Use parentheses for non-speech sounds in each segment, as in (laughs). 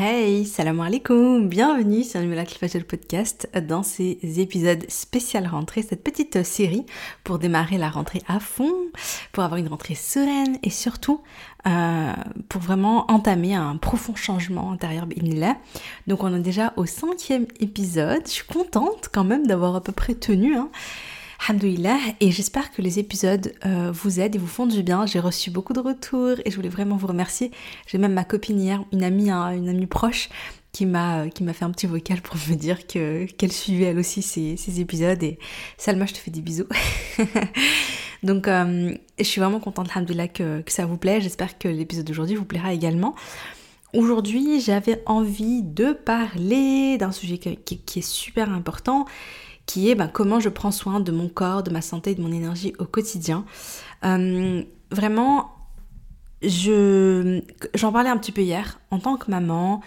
Hey, salam alaikum, bienvenue sur le Fajal Podcast dans ces épisodes spécial rentrée, cette petite série pour démarrer la rentrée à fond, pour avoir une rentrée sereine et surtout euh, pour vraiment entamer un profond changement intérieur. Donc on est déjà au cinquième épisode, je suis contente quand même d'avoir à peu près tenu. Hein. Alhamdoulilah, et j'espère que les épisodes euh, vous aident et vous font du bien. J'ai reçu beaucoup de retours et je voulais vraiment vous remercier. J'ai même ma copine hier, une amie, hein, une amie proche, qui m'a qui m'a fait un petit vocal pour me dire que qu'elle suivait elle aussi ces, ces, épisodes. Et Salma je te fais des bisous. (laughs) Donc euh, je suis vraiment contente alhamdoulilah que, ça vous plaît. J'espère que l'épisode d'aujourd'hui vous plaira également. Aujourd'hui j'avais envie de parler d'un sujet qui, est super important qui est bah, comment je prends soin de mon corps, de ma santé, de mon énergie au quotidien. Euh, vraiment, je, j'en parlais un petit peu hier, en tant que maman,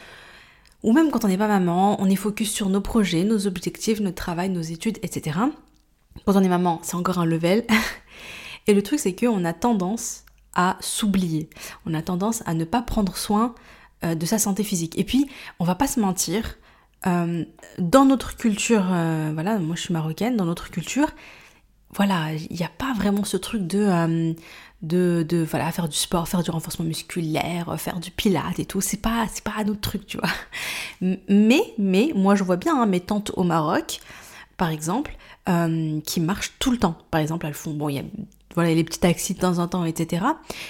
ou même quand on n'est pas maman, on est focus sur nos projets, nos objectifs, notre travail, nos études, etc. Quand on est maman, c'est encore un level. (laughs) Et le truc, c'est qu'on a tendance à s'oublier. On a tendance à ne pas prendre soin euh, de sa santé physique. Et puis, on va pas se mentir, euh, dans notre culture, euh, voilà, moi je suis marocaine, dans notre culture, voilà, il n'y a pas vraiment ce truc de, euh, de, de, voilà, faire du sport, faire du renforcement musculaire, faire du pilate et tout. C'est pas, c'est pas notre truc, tu vois. (laughs) Mais, mais, moi je vois bien hein, mes tantes au Maroc, par exemple, qui marchent tout le temps. Par exemple, elles font, bon, il y a voilà, les petits taxis de temps en temps, etc.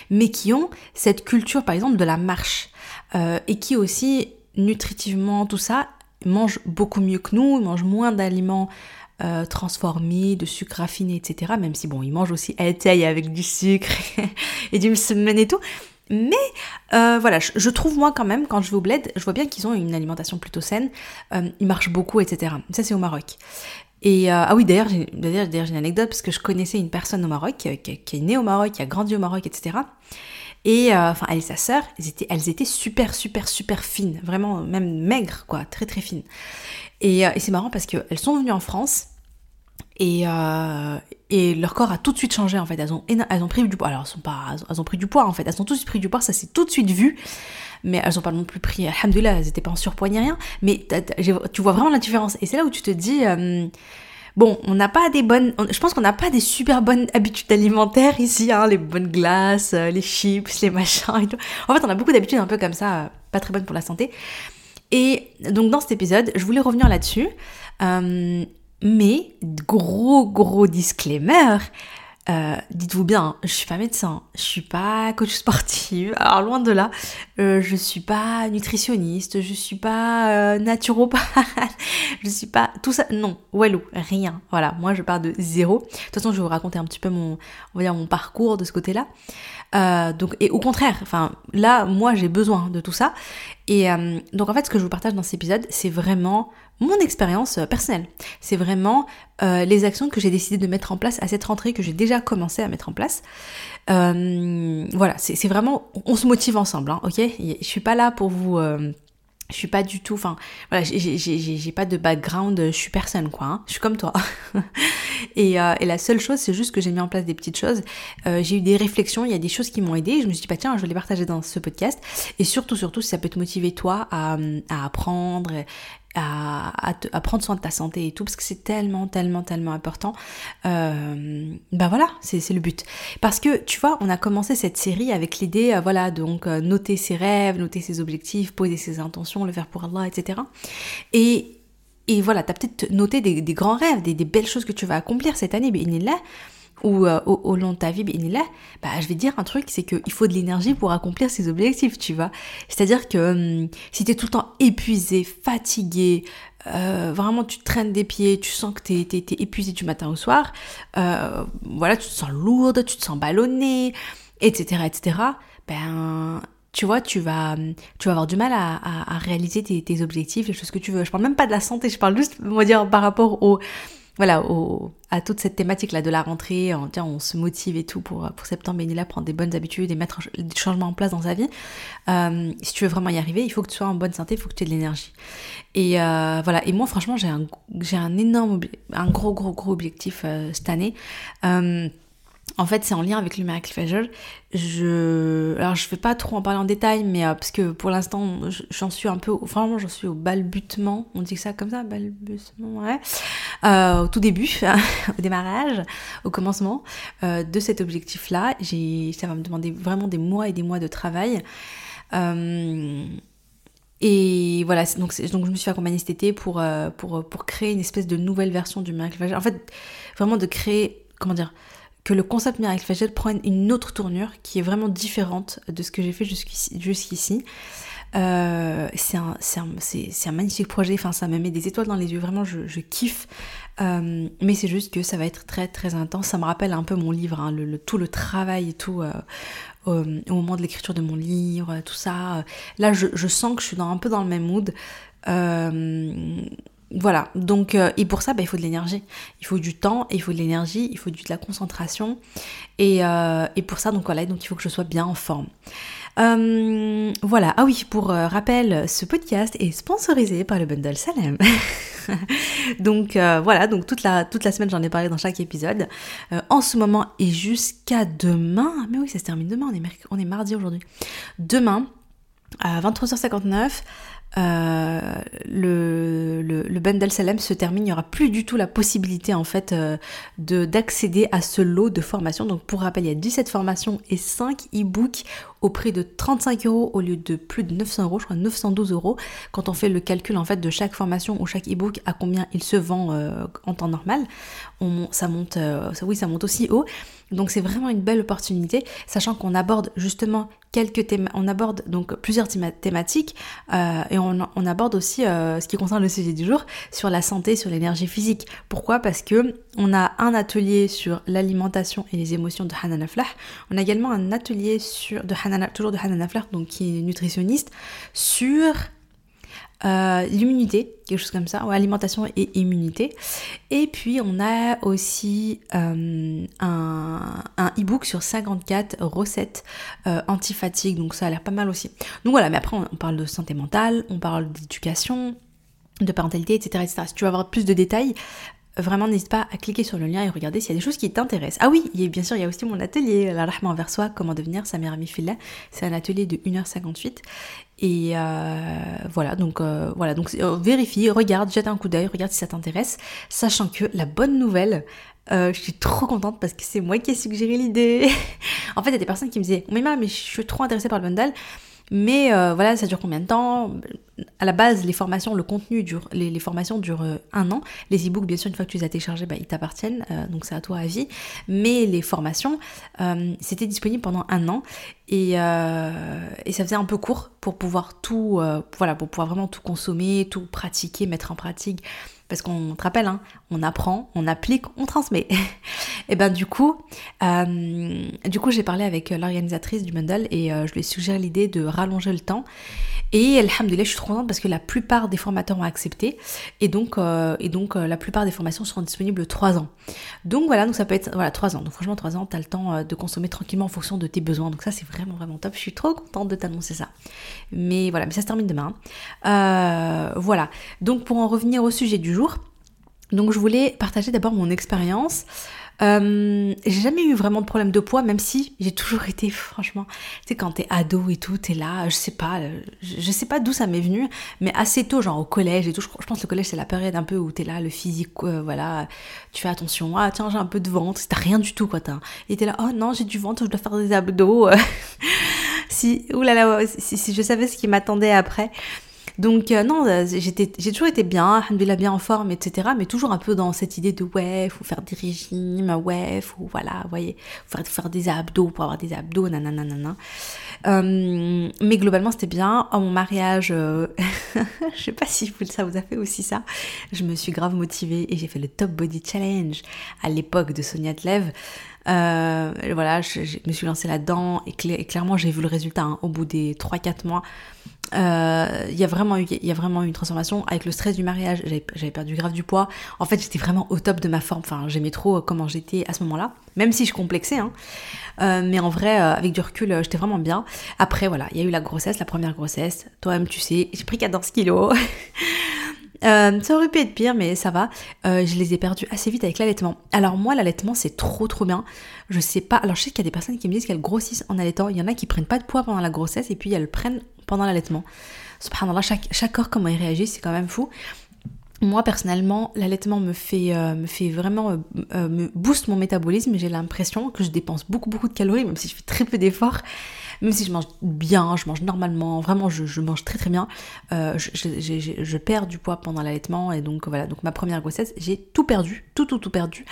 Mais qui ont cette culture, par exemple, de la marche. et qui aussi, nutritivement, tout ça, ils mangent beaucoup mieux que nous, ils mangent moins d'aliments euh, transformés, de sucre raffiné, etc. Même si, bon, ils mangent aussi taille avec du sucre (laughs) et du semaine et tout. Mais euh, voilà, je, trouve moi quand même, quand je vais au bled, je vois bien qu'ils ont une alimentation plutôt saine. Euh, ils marchent beaucoup, etc. Ça, c'est au Maroc. Et ah oui, d'ailleurs, j'ai, j'ai une anecdote parce que je connaissais une personne au Maroc qui, est née au Maroc, qui a grandi au Maroc, etc. Et euh, enfin, elle et sa sœur, elles étaient, elles étaient super, super, super fines, vraiment même maigres, quoi, très, très fines. Et, euh, c'est marrant parce qu'elles sont venues en France et, euh, et leur corps a tout de suite changé en fait. Elles ont, elles ont pris du poids. Alors, elles, sont pas, elles ont pris du poids en fait. Elles ont tout de suite pris du poids, ça s'est tout de suite vu. Mais elles ont pas non plus pris, alhamdoulilah, elles étaient pas en surpoids ni rien. Mais tu vois vraiment la différence. Et c'est là où tu te dis. Bon, on n'a pas des bonnes, je pense qu'on n'a pas des super bonnes (laughs) habitudes alimentaires ici, hein, les bonnes glaces, euh, les chips, les machins et tout. En fait, on a beaucoup d'habitudes un peu comme ça, euh, pas très bonnes pour la santé. Et donc dans cet épisode, je voulais revenir là-dessus. Euh, mais gros gros disclaimer, euh, dites-vous bien, je suis pas médecin, je suis pas coach sportive, (laughs) alors loin de là, euh, je suis pas nutritionniste, je suis pas euh, naturopathe, (laughs) je suis pas tout ça, non, walou, rien. Voilà, moi je pars de zéro. De toute façon, je vais vous raconter un petit peu mon, on va dire mon parcours de ce côté-là. Euh, donc, et au contraire, enfin là, moi j'ai besoin de tout ça. Et donc en fait, ce que je vous partage dans cet épisode, c'est vraiment mon expérience euh, personnelle. C'est vraiment euh, les actions que j'ai décidé de mettre en place à cette rentrée, que j'ai déjà commencé à mettre en place. Euh, voilà, c'est vraiment, on se motive ensemble, hein, ok? Je suis pas là pour vous... je suis pas du tout, enfin, voilà, j'ai pas de background, je suis personne, quoi. Hein, je suis comme toi. (laughs) et, la seule chose, c'est juste que j'ai mis en place des petites choses. j'ai eu des réflexions, il y a des choses qui m'ont aidé. Je me suis dit, bah tiens, je vais les partager dans ce podcast. Et surtout, surtout, si ça peut te motiver toi à apprendre à, prendre soin de ta santé et tout, parce que c'est tellement, tellement, tellement important. Euh, ben voilà, c'est le but. Parce que, tu vois, on a commencé cette série avec l'idée, euh, voilà, donc euh, noter ses rêves, noter ses objectifs, poser ses intentions, le faire pour Allah, etc. Et, et voilà, t'as peut-être noté des, grands rêves, des, des, belles choses que tu vas accomplir cette année, mais là ou euh, au, long de ta vie, là, bah, je vais dire un truc, c'est qu'il faut de l'énergie pour accomplir ses objectifs, tu vois. C'est-à-dire que hum, si tu es tout le temps épuisé, fatigué, euh, vraiment tu traînes des pieds, tu sens que tu es, épuisé du matin au soir, euh, voilà, tu te sens lourde, tu te sens ballonnée, etc., etc., ben tu vois, tu vas, tu vas avoir du mal à, réaliser tes, tes, objectifs, les choses que tu veux. Je parle même pas de la santé, je parle juste, on va dire, par rapport au, voilà, à toute cette thématique-là de la rentrée, on, tiens, on se motive et tout pour, pour septembre, là, prendre des bonnes habitudes et mettre des changements en place dans sa vie. Euh, si tu veux vraiment y arriver, il faut que tu sois en bonne santé, il faut que tu aies de l'énergie. Et euh, voilà, et moi, franchement, j'ai un, j'ai un énorme, un gros, gros, gros objectif euh, cette année. en fait, c'est en lien avec le Miracle Facial. Je, alors je vais pas trop en parler en détail, mais parce que pour l'instant, j'en suis un peu, vraiment, j'en suis au balbutement. On dit ça comme ça, balbutement, ouais. Euh, au tout début, (laughs) au démarrage, au commencement euh, de cet objectif-là. Ça va me demander vraiment des mois et des mois de travail. et voilà, donc, je me suis accompagnée cet été pour, pour, créer une espèce de nouvelle version du Miracle Facial. En fait, vraiment de créer, comment dire, que le concept Miracle Facial prenne une autre tournure qui est vraiment différente de ce que j'ai fait jusqu'ici. Euh, c'est un, magnifique projet, enfin ça me met des étoiles dans les yeux, vraiment je, kiffe. Euh, mais c'est juste que ça va être très très intense. Ça me rappelle un peu mon livre, hein, tout le travail et tout euh, au, moment de l'écriture de mon livre, tout ça. Là je, sens que je suis un peu dans le même mood. Voilà, donc, et pour ça, bah, il faut de l'énergie. Il faut du temps, il faut de l'énergie, il faut de la concentration. Et, et, pour ça, donc voilà, donc il faut que je sois bien en forme. Euh, voilà, ah oui, pour rappel, ce podcast est sponsorisé par le Bundle Salem. (laughs) donc voilà, donc toute la, semaine j'en ai parlé dans chaque épisode. en ce moment et jusqu'à demain, mais oui ça se termine demain, on est, mardi aujourd'hui. Demain, à 23h59, euh, le, le, bundle Salem se termine, il n'y aura plus du tout la possibilité en fait euh, de d'accéder à ce lot de formations. Donc pour rappel, il y a 17 formations et 5 e-books au prix de 35 euros au lieu de plus de 900 euros, je crois 912 euros. Quand on fait le calcul en fait de chaque formation ou chaque e-book à combien il se vend euh, en temps normal, on, ça monte, ça, oui ça monte aussi haut. Donc c'est vraiment une belle opportunité, sachant qu'on aborde justement quelques thèmes, on aborde donc plusieurs thématiques euh, et on, aborde aussi euh, ce qui concerne le sujet du jour sur la santé, sur l'énergie physique. Pourquoi? Parce que on a un atelier sur l'alimentation et les émotions de Hanan Aflah. On a également un atelier sur de Toujours de Hanan Aflah, donc qui est nutritionniste, sur euh, l'immunité, quelque chose comme ça, ou alimentation et immunité. Et puis on a aussi euh, un, e-book sur 54 recettes euh, anti-fatigue, donc ça a l'air pas mal aussi. Donc voilà, mais après on, parle de santé mentale, on parle d'éducation, de parentalité, etc., etc. Si tu veux avoir plus de détails, vraiment n'hésite pas à cliquer sur le lien et regarder s'il y a des choses qui t'intéressent. Ah oui, bien sûr, il y a aussi mon atelier, la Rahma envers soi, comment devenir sa meilleure amie. C'est un atelier de 1h58. Et euh, voilà, donc euh, voilà, donc euh, vérifie, regarde, jette un coup d'œil, regarde si ça t'intéresse, sachant que la bonne nouvelle, je suis trop contente parce que c'est moi qui ai suggéré l'idée. (laughs) en fait, il y a des personnes qui me disaient, mais mais je suis trop intéressée par le bundle. Mais euh, voilà, ça dure combien de temps? À la base, les formations, le contenu dure, les, formations durent euh, un an. Les e-books, bien sûr, une fois que tu les as téléchargés, bah, ils t'appartiennent, euh, donc c'est à toi à vie. Mais les formations, c'était disponible pendant un an et, et, ça faisait un peu court pour pouvoir tout, voilà, pour pouvoir vraiment tout consommer, tout pratiquer, mettre en pratique parce qu'on te rappelle, hein, on apprend, on applique, on transmet. (laughs) et ben du coup, euh, du coup j'ai parlé avec l'organisatrice du bundle et euh, je lui ai suggéré l'idée de rallonger le temps. Et alhamdoulilah, je suis trop contente parce que la plupart des formateurs ont accepté et donc, euh, la plupart des formations seront disponibles 3 ans. Donc voilà, donc ça peut être voilà 3 ans. Donc franchement 3 ans, tu as le temps de consommer tranquillement en fonction de tes besoins. Donc ça c'est vraiment vraiment top. Je suis trop contente de t'annoncer ça. Mais voilà, mais ça se termine demain. voilà. Donc pour en revenir au sujet du jour, donc je voulais partager d'abord mon expérience. Euh, j'ai jamais eu vraiment de problème de poids, même si j'ai toujours été, franchement, tu sais, quand t'es ado et tout, t'es là, je sais pas, je, sais pas d'où ça m'est venu, mais assez tôt, genre au collège et tout, je, pense que le collège c'est la période un peu où t'es là, le physique, euh, voilà, tu fais attention, ah tiens, j'ai un peu de ventre, t'as rien du tout, quoi, t'as, et t'es là, oh non, j'ai du ventre, je dois faire des abdos, (laughs) si, oulala, si, si je savais ce qui m'attendait après. Donc euh, non, euh, j'ai toujours été bien, alhamdoulilah bien en forme, etc. Mais toujours un peu dans cette idée de ouais, faut faire des régimes, ouais, faut voilà, voyez, faut faire, des abdos pour avoir des abdos, nanana. Euh, mais globalement c'était bien. En mon mariage, euh, (laughs) je sais pas si ça vous a fait aussi ça. Je me suis grave motivée et j'ai fait le Top Body Challenge à l'époque de Sonia Tlev. voilà, je, me suis lancée là-dedans et, clairement j'ai vu le résultat hein, au bout des 3-4 mois il euh, y a vraiment eu il y a vraiment eu une transformation avec le stress du mariage j'avais perdu grave du poids en fait j'étais vraiment au top de ma forme enfin j'aimais trop euh, comment j'étais à ce moment-là même si je complexais hein. Euh, mais en vrai avec du recul j'étais vraiment bien après voilà il y a eu la grossesse la première grossesse toi-même tu sais j'ai pris 14 kilos (laughs) ça aurait pu être pire, mais ça va. Je les ai perdus assez vite avec l'allaitement. Alors moi, l'allaitement, c'est trop trop bien. Je sais pas. Alors je sais qu'il y a des personnes qui me disent qu'elles grossissent en allaitant. Il y en a qui prennent pas de poids pendant la grossesse et puis elles prennent pendant l'allaitement. Subhanallah, chaque, chaque corps, comment il réagit, c'est quand même fou. Moi personnellement, l'allaitement me fait euh, me fait vraiment me booste mon métabolisme. J'ai l'impression que je dépense beaucoup beaucoup de calories, même si je fais très peu d'efforts même si je mange bien, je mange normalement, vraiment je, mange très très bien, euh, je, perds du poids pendant l'allaitement et donc voilà, donc ma première grossesse, j'ai tout perdu, tout tout tout perdu.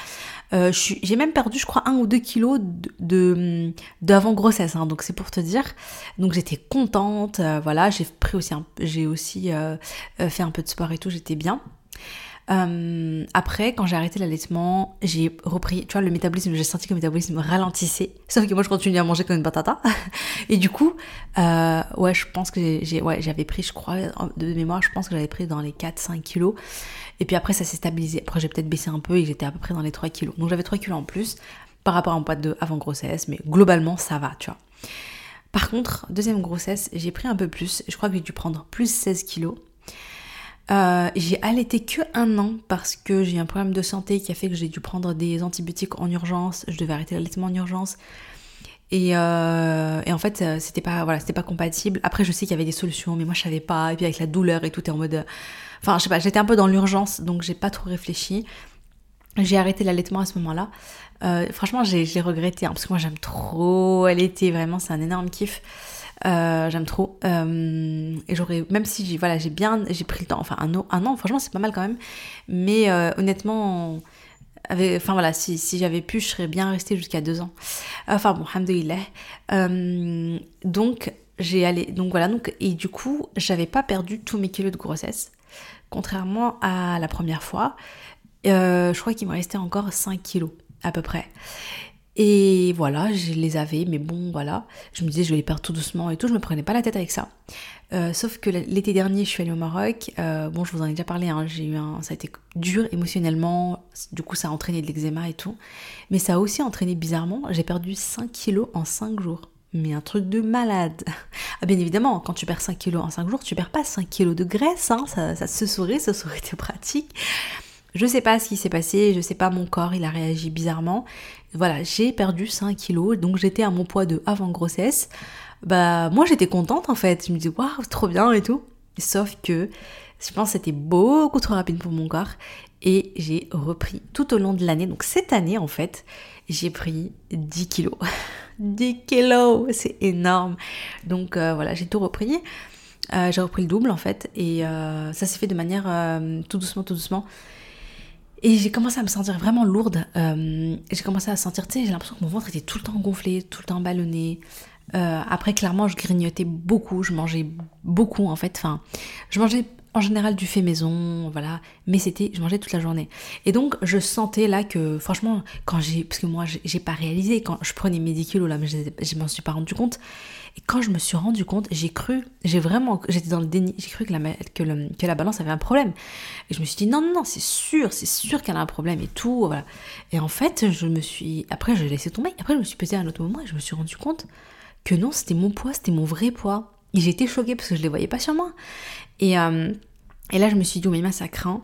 Euh, j'ai même perdu, je crois, un ou deux kilos de d'avant grossesse, hein, donc c'est pour te dire. Donc j'étais contente, euh, voilà, j'ai pris aussi, j'ai aussi fait un peu de sport et tout, j'étais bien. Euh, après, quand j'ai arrêté l'allaitement, j'ai repris, tu vois, le métabolisme, j'ai senti que le métabolisme ralentissait. (laughs) Sauf que moi, je continue à manger comme une patata. (laughs) Et du coup, euh, ouais, je pense que j'avais pris, je crois, de mémoire, je pense que j'avais pris dans les 4-5 kilos. Et puis après, ça s'est stabilisé. Après, j'ai peut-être baissé un peu et j'étais à peu près dans les 3 kilos. Donc j'avais 3 kilos en plus par rapport à mon poids de avant grossesse, mais globalement, ça va, tu vois. Par contre, deuxième grossesse, j'ai pris un peu plus. Je crois que j'ai dû prendre plus 16 kilos. Euh, j'ai allaité que un an parce que j'ai un problème de santé qui a fait que j'ai dû prendre des antibiotiques en urgence. Je devais arrêter l'allaitement en urgence. Et, euh, en fait, euh, c'était pas voilà, pas compatible. Après, je sais qu'il y avait des solutions, mais moi je savais pas. Et puis avec la douleur et tout, est en mode, enfin, je sais pas, j'étais un peu dans l'urgence, donc j'ai pas trop réfléchi. J'ai arrêté l'allaitement à ce moment-là. franchement, j'ai regretté hein, parce que moi j'aime trop allaiter. Vraiment, c'est un énorme kiff. Euh, j'aime trop. Euh, et j'aurais, même si j'ai, voilà, j'ai bien, j'ai pris le temps, enfin un an, un an franchement c'est pas mal quand même. Mais euh, honnêtement, enfin voilà, si, j'avais pu, je serais bien restée jusqu'à deux ans. Enfin bon, alhamdoulilah. donc j'ai allé, donc voilà, donc et du coup j'avais pas perdu tous mes kilos de grossesse, contrairement à la première fois. je crois qu'il me restait encore 5 kilos à peu près. Et voilà, je les avais, mais bon, voilà. Je me disais, je vais les perdre tout doucement et tout. Je me prenais pas la tête avec ça. Euh, sauf que l'été dernier, je suis allée au Maroc. Euh, bon, je vous en ai déjà parlé. Hein, j'ai eu ça a été dur émotionnellement. Du coup, ça a entraîné de l'eczéma et tout. Mais ça a aussi entraîné bizarrement. J'ai perdu 5 kilos en 5 jours. Mais un truc de malade. Ah, bien évidemment, quand tu perds 5 kilos en 5 jours, tu perds pas 5 kilos de graisse. Hein. Ça, ça se saurait, ça aurait été pratique. Je sais pas ce qui s'est passé, je sais pas, mon corps, il a réagi bizarrement. Voilà, j'ai perdu 5 kilos, donc j'étais à mon poids de avant grossesse. Bah, moi j'étais contente en fait. Je me dis, waouh, trop bien et tout. Sauf que je pense que c'était beaucoup trop rapide pour mon corps. Et j'ai repris tout au long de l'année. Donc cette année en fait, j'ai pris 10 kilos. (laughs) 10 kilos, c'est énorme. Donc euh, voilà, j'ai tout repris. Euh, j'ai repris le double en fait. Et euh, ça s'est fait de manière tout doucement, tout doucement. Et j'ai commencé à me sentir vraiment lourde. Euh, j'ai commencé à sentir, tu sais, j'ai l'impression que mon ventre était tout le temps gonflé, tout le temps ballonné. Euh, après, clairement, je grignotais beaucoup, je mangeais beaucoup en fait. Enfin, je mangeais en général du fait maison, voilà, mais c'était, je mangeais toute la journée. Et donc, je sentais là que, franchement, quand j'ai, parce que moi, j'ai pas réalisé, quand je prenais mes 10 kilos là, mais je, je m'en suis pas rendu compte. Et quand je me suis rendu compte, j'ai cru, j'ai vraiment, j'étais dans le déni, j'ai cru que la, que, la balance avait un problème. Et je me suis dit, non, non, non, c'est sûr, c'est sûr qu'elle a un problème et tout, voilà. Et en fait, je me suis, après, je l'ai laissé tomber. Après, je me suis pesée à un autre moment et je me suis rendu compte que non, c'était mon poids, c'était mon vrai poids. Et j'étais choquée parce que je les voyais pas sur moi. Et, euh, et là, je me suis dit, oh, mais ça craint.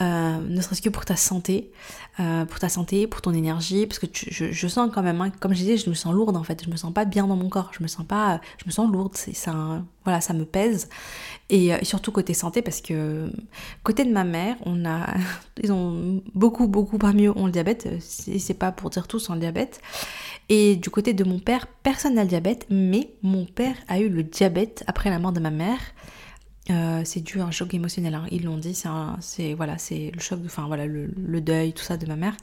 Euh, ne serait-ce que pour ta santé, euh, pour ta santé, pour ton énergie, parce que je, sens quand même, hein, comme je disais, je me sens lourde en fait, je me sens pas bien dans mon corps, je me sens pas, je me sens lourde, c'est ça, voilà, ça me pèse, et, et, surtout côté santé, parce que côté de ma mère, on a, (laughs) ils ont beaucoup, beaucoup parmi eux ont le diabète, c'est pas pour dire tous ont le diabète, et du côté de mon père, personne n'a le diabète, mais mon père a eu le diabète après la mort de ma mère. Euh, c'est dû à un choc émotionnel, hein. ils l'ont dit, c'est voilà, c'est le choc, enfin voilà, le, deuil, tout ça de ma mère.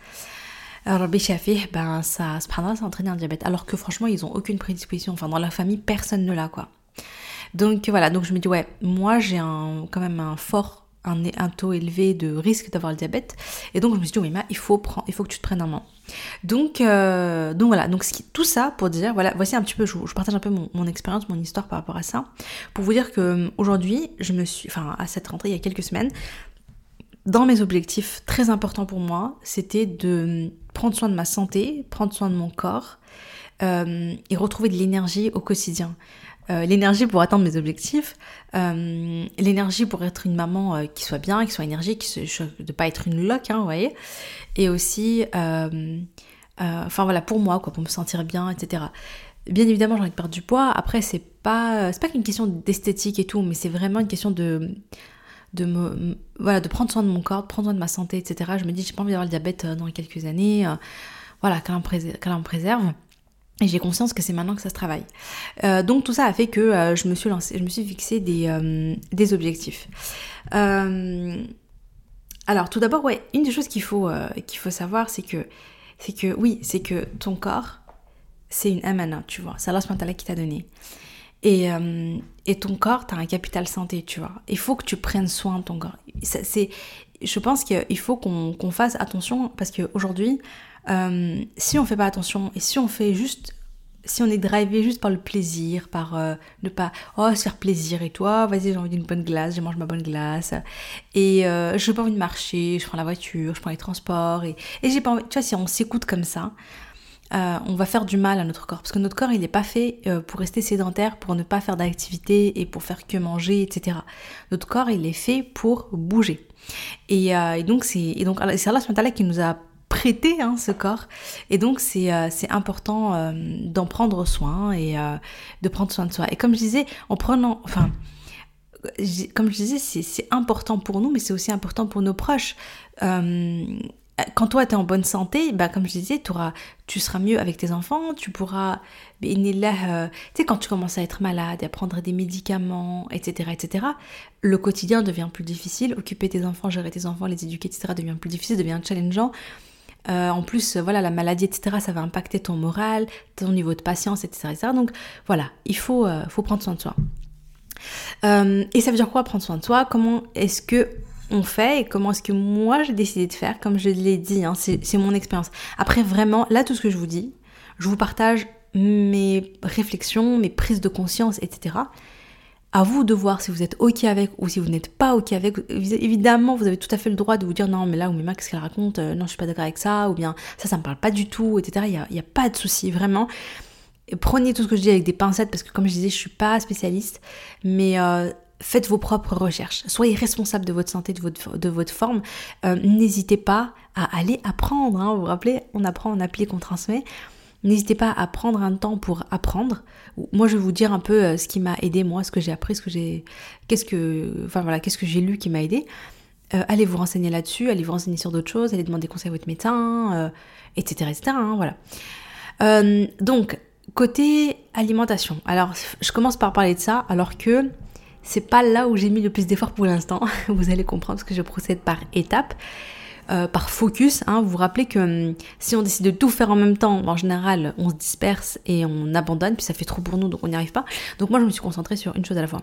Alors Béchafi, ben ça, ça a un diabète, alors que franchement ils ont aucune prédisposition, enfin dans la famille personne ne l'a quoi. Donc voilà, donc je me dis ouais, moi j'ai quand même un fort un, taux élevé de risque d'avoir le diabète. Et donc je me suis dit, oui, il faut, prendre, il faut que tu te prennes un moment. Donc, euh, donc voilà, donc tout ça pour dire, voilà, voici un petit peu, je, partage un peu mon, expérience, mon histoire par rapport à ça, pour vous dire que euh, aujourd'hui, je me suis, enfin à cette rentrée il y a quelques semaines, dans mes objectifs très importants pour moi, c'était de prendre soin de ma santé, prendre soin de mon corps euh, et retrouver de l'énergie au quotidien. Euh, l'énergie pour atteindre mes objectifs, euh, l'énergie pour être une maman euh, qui soit bien, qui soit énergique, qui de pas être une loque, hein, vous voyez, et aussi, enfin voilà, pour moi, quoi, pour me sentir bien, etc. Bien évidemment, j'ai envie de perdre du poids. Après, c'est pas, c'est pas qu'une question d'esthétique et tout, mais c'est vraiment une question de, de me, voilà, de prendre soin de mon corps, de prendre soin de ma santé, etc. Je me dis, j'ai pas envie d'avoir le diabète dans quelques années. voilà, qu'elle en, préserve. Et j'ai conscience que c'est maintenant que ça se travaille. Euh, donc tout ça a fait que euh, je me suis lancée, je me suis fixé des, euh, objectifs. alors tout d'abord, ouais, une des choses qu'il faut, qu'il faut savoir, c'est que, c'est que oui, c'est que ton corps, c'est une amana, tu vois. C'est Allah qui t'a donné. Et, et ton corps, t'as un capital santé, tu vois. Il faut que tu prennes soin de ton corps. C'est, je pense qu'il faut qu'on, qu'on fasse attention parce qu'aujourd'hui, euh, si on fait pas attention et si on fait juste si on est drivé juste par le plaisir, par euh, ne pas oh se faire plaisir et toi, vas-y j'ai envie d'une bonne glace, je mange ma bonne glace. Et euh, je n'ai pas envie de marcher, je prends la voiture, je prends les transports et, et j'ai pas envie, tu vois si on s'écoute comme ça, on va faire du mal à notre corps. Parce que notre corps il n'est pas fait pour rester sédentaire, pour ne pas faire d'activité et pour faire que manger, etc. Notre corps il est fait pour bouger. Et, et donc c'est et donc c'est qui nous a prêter hein, ce corps. Et donc c'est euh, important euh, d'en prendre soin et euh, de prendre soin de soi. Et comme je disais, en prenant, enfin, comme je disais, c'est important pour nous, mais c'est aussi important pour nos proches. quand toi, tu es en bonne santé, bah, comme je disais, auras, tu seras mieux avec tes enfants, tu pourras... tu sais, quand tu commences à être malade, à prendre des médicaments, etc., etc., le quotidien devient plus difficile, occuper tes enfants, gérer tes enfants, les éduquer, etc., devient plus difficile, devient challengeant. Euh, en plus, voilà, la maladie, etc., ça va impacter ton moral, ton niveau de patience, etc. Donc voilà, il faut, euh, faut prendre soin de soi. Euh, et ça veut dire quoi prendre soin de soi? Comment est-ce que on fait et comment est-ce que moi j'ai décidé de faire? Comme je l'ai dit, hein, c'est mon expérience. Après, vraiment, là, tout ce que je vous dis, je vous partage mes réflexions, mes prises de conscience, etc. À vous de voir si vous êtes OK avec ou si vous n'êtes pas OK avec. Évidemment, vous avez tout à fait le droit de vous dire non, mais là, ou mais qu'est-ce qu'elle raconte euh, Non, je suis pas d'accord avec ça, ou bien ça, ça me parle pas du tout, etc. Il n'y a, pas de souci, vraiment. prenez tout ce que je dis avec des pincettes parce que, comme je disais, je suis pas spécialiste, mais. Euh, faites vos propres recherches. Soyez responsable de votre santé, de votre, de votre forme. Euh, n'hésitez pas à aller apprendre. Hein. Vous vous rappelez, on apprend, on applique, on transmet. N'hésitez pas à prendre un temps pour apprendre. Moi, je vais vous dire un peu euh, ce qui m'a aidé, moi, ce que j'ai appris, ce que j'ai, qu'est-ce que, enfin voilà, qu'est-ce que j'ai lu qui m'a aidé. Euh, allez vous renseigner là-dessus, allez vous renseigner sur d'autres choses, allez demander conseil à votre médecin, euh, etc. Hein, voilà. donc, côté alimentation. Alors, je commence par parler de ça, alors que c'est pas là où j'ai mis le plus d'efforts pour l'instant. (laughs) vous allez comprendre parce que je procède par étapes. Euh, par focus. Hein. Vous vous rappelez que hum, si on décide de tout faire en même temps, en général, on se disperse et on abandonne, puis ça fait trop pour nous, donc on n'y arrive pas. Donc moi, je me suis concentrée sur une chose à la fois.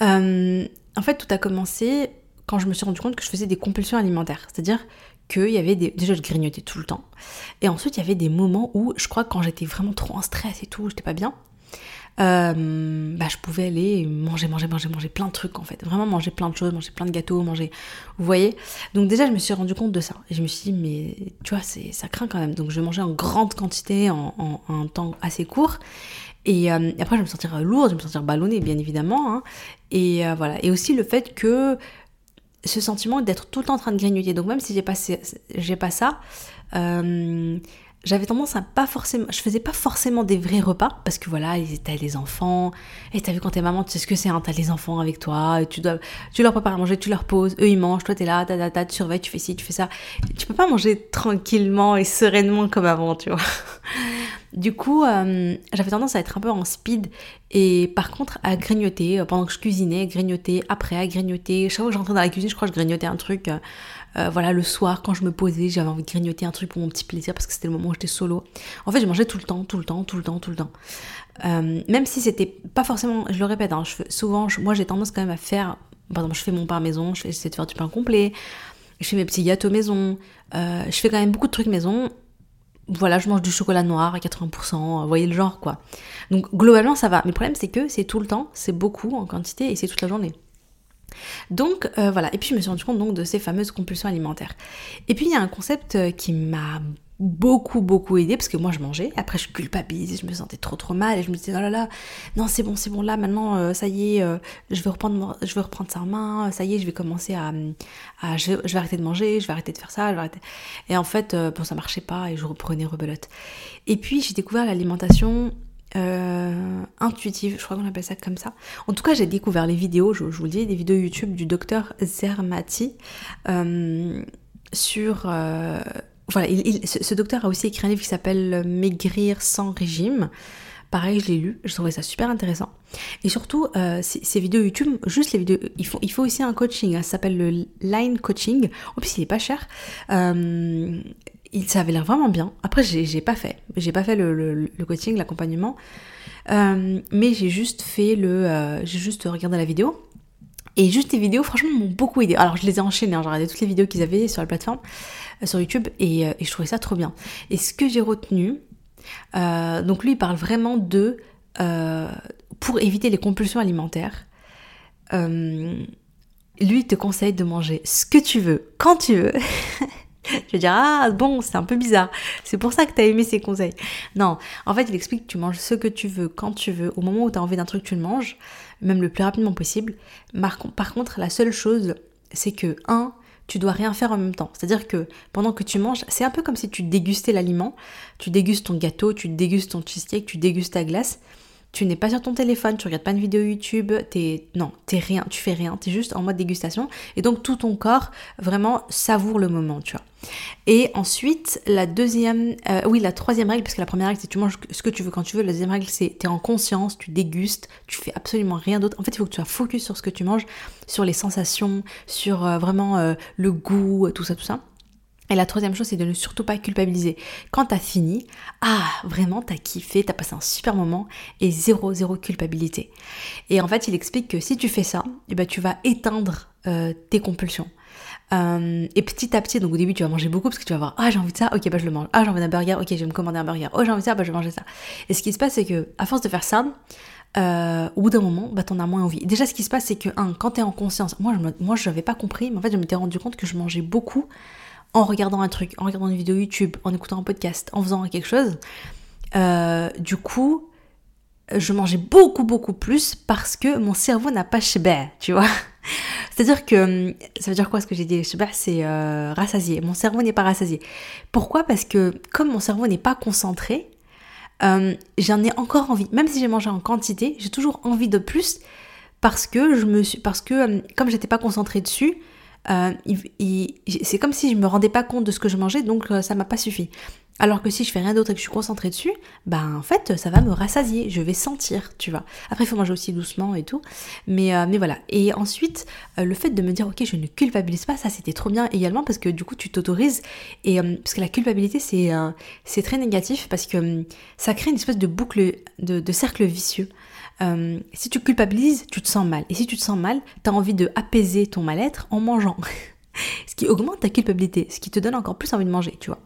Hum, en fait, tout a commencé quand je me suis rendu compte que je faisais des compulsions alimentaires. C'est-à-dire qu'il y avait des... Déjà, je grignotais tout le temps. Et ensuite, il y avait des moments où, je crois, quand j'étais vraiment trop en stress et tout, j'étais pas bien, euh, bah, je pouvais aller manger, manger, manger, manger plein de trucs en fait. Vraiment manger plein de choses, manger plein de gâteaux, manger. Vous voyez Donc déjà, je me suis rendu compte de ça. Et je me suis dit, mais tu vois, ça craint quand même. Donc je mangeais en grande quantité, en, un temps assez court. Et euh, après, je me sentir lourde, je me sentir ballonnée, bien évidemment. Hein. Et euh, voilà. Et aussi le fait que ce sentiment d'être tout le temps en train de grignoter. Donc même si j'ai pas, j'ai pas ça, j'avais tendance à pas forcément, je faisais pas forcément des vrais repas parce que voilà, t'as les enfants et t'as vu quand t'es maman, tu sais ce que c'est, hein, t'as les enfants avec toi, tu dois, tu leur prépares à manger, tu leur poses, eux ils mangent, toi t'es là, ta, ta, ta, tu surveilles, tu fais ci, tu fais ça. Tu peux pas manger tranquillement et sereinement comme avant, tu vois. (laughs) Du coup, euh, j'avais tendance à être un peu en speed et par contre à grignoter euh, pendant que je cuisinais, grignoter après, à grignoter. Chaque fois que je rentrais dans la cuisine, je crois que je grignotais un truc. Euh, voilà, le soir quand je me posais, j'avais envie de grignoter un truc pour mon petit plaisir parce que c'était le moment où j'étais solo. En fait, je mangeais tout le temps, tout le temps, tout le temps, tout le temps. même si c'était pas forcément, je le répète, hein, souvent, moi j'ai tendance quand même à faire, par exemple, je fais mon pain maison, j'essaie de faire du pain complet, je fais mes petits gâteaux maison, je fais quand même beaucoup de trucs maison voilà, je mange du chocolat noir à 80%, vous voyez le genre quoi. Donc globalement ça va. Mais le problème c'est que c'est tout le temps, c'est beaucoup en quantité et c'est toute la journée. Donc euh, voilà, et puis je me suis rendu compte donc de ces fameuses compulsions alimentaires. Et puis il y a un concept euh, qui m'a beaucoup beaucoup aidé parce que moi je mangeais. Après je culpabilisais je me sentais trop trop mal et je me disais oh là là non c'est bon c'est bon là maintenant euh, ça y est je vais reprendre je reprendre ça en main ça y est je vais commencer à, je, vais, arrêter de manger je vais arrêter de faire ça je vais arrêter. Et en fait euh, bon ça marchait pas et je reprenais rebelote. Et puis j'ai découvert l'alimentation intuitive, je crois qu'on appelle ça comme ça. En tout cas, j'ai découvert les vidéos, je, vous le dis, des vidéos YouTube du docteur Zermati sur voilà, ce, docteur a aussi écrit un livre qui s'appelle Maigrir sans régime. Pareil, je l'ai lu, je trouvais ça super intéressant. Et surtout, euh, ces, vidéos YouTube, juste les vidéos, il faut, il faut aussi un coaching, hein, ça s'appelle le line coaching. En plus, il est pas cher. Euh, il, ça avait l'air vraiment bien. Après, j'ai pas fait, j'ai pas fait le, coaching, l'accompagnement, euh, mais j'ai juste fait le, j'ai juste regardé la vidéo. Et juste les vidéos, franchement, m'ont beaucoup aidé. Alors, je les ai enchaînées, hein, j'ai regardé toutes les vidéos qu'ils avaient sur la plateforme. Euh, sur YouTube et, euh, et, je trouvais ça trop bien. Et ce que j'ai retenu, euh, donc lui il parle vraiment de pour éviter les compulsions alimentaires. lui il te conseille de manger ce que tu veux, quand tu veux. (laughs) Je vais dire, ah bon, c'est un peu bizarre. C'est pour ça que tu as aimé ses conseils. Non, en fait, il explique que tu manges ce que tu veux, quand tu veux. Au moment où tu as envie d'un truc, tu le manges, même le plus rapidement possible. Par contre, la seule chose, c'est que, un, tu dois rien faire en même temps. C'est-à-dire que pendant que tu manges, c'est un peu comme si tu dégustais l'aliment. Tu dégustes ton gâteau, tu dégustes ton cheesecake, tu dégustes ta glace. Tu n'es pas sur ton téléphone, tu regardes pas une vidéo YouTube, t'es non, t'es rien, tu fais rien, tu es juste en mode dégustation et donc tout ton corps vraiment savoure le moment, tu vois. Et ensuite, la deuxième, euh, oui, la troisième règle, parce que la première règle c'est tu manges ce que tu veux quand tu veux, la deuxième règle c'est tu es en conscience, tu dégustes, tu fais absolument rien d'autre. En fait, il faut que tu sois focus sur ce que tu manges, sur les sensations, sur euh, vraiment euh, le goût, tout ça, tout ça. Et la troisième chose, c'est de ne surtout pas culpabiliser. Quand t'as fini, ah, vraiment, t'as kiffé, t'as passé un super moment et zéro, zéro culpabilité. Et en fait, il explique que si tu fais ça, eh ben, tu vas éteindre euh, tes compulsions. Euh, et petit à petit, donc au début, tu vas manger beaucoup parce que tu vas voir, ah, j'ai envie de ça, ok, bah je le mange. Ah, j'ai envie d'un burger, ok, je vais me commander un burger. Oh, j'ai envie de ça, bah je vais manger ça. Et ce qui se passe, c'est que, à force de faire ça, euh, au bout d'un moment, bah, t'en as moins envie. Déjà, ce qui se passe, c'est que, un, quand t'es en conscience, moi, je, moi, je n'avais pas compris, mais en fait, je m'étais rendu compte que je mangeais beaucoup en regardant un truc, en regardant une vidéo YouTube, en écoutant un podcast, en faisant quelque chose. Euh, du coup, je mangeais beaucoup, beaucoup plus parce que mon cerveau n'a pas chebé, tu vois. (laughs) C'est-à-dire que, ça veut dire quoi ce que j'ai dit Chebé, c'est euh, rassasié. Mon cerveau n'est pas rassasié. Pourquoi? Parce que comme mon cerveau n'est pas concentré, euh, j'en ai encore envie. Même si j'ai mangé en quantité, j'ai toujours envie de plus parce que je me suis, parce que euh, comme j'étais pas concentrée dessus, euh, c'est comme si je me rendais pas compte de ce que je mangeais, donc euh, ça m'a pas suffi. Alors que si je fais rien d'autre et que je suis concentrée dessus, ben en fait ça va me rassasier, je vais sentir, tu vois. Après il faut manger aussi doucement et tout, mais euh, mais voilà. Et ensuite le fait de me dire ok je ne culpabilise pas, ça c'était trop bien également parce que du coup tu t'autorises et parce que la culpabilité c'est c'est très négatif parce que ça crée une espèce de boucle de, de cercle vicieux. Euh, si tu culpabilises, tu te sens mal. Et si tu te sens mal, tu as envie de apaiser ton mal-être en mangeant. (laughs) ce qui augmente ta culpabilité, ce qui te donne encore plus envie de manger, tu vois.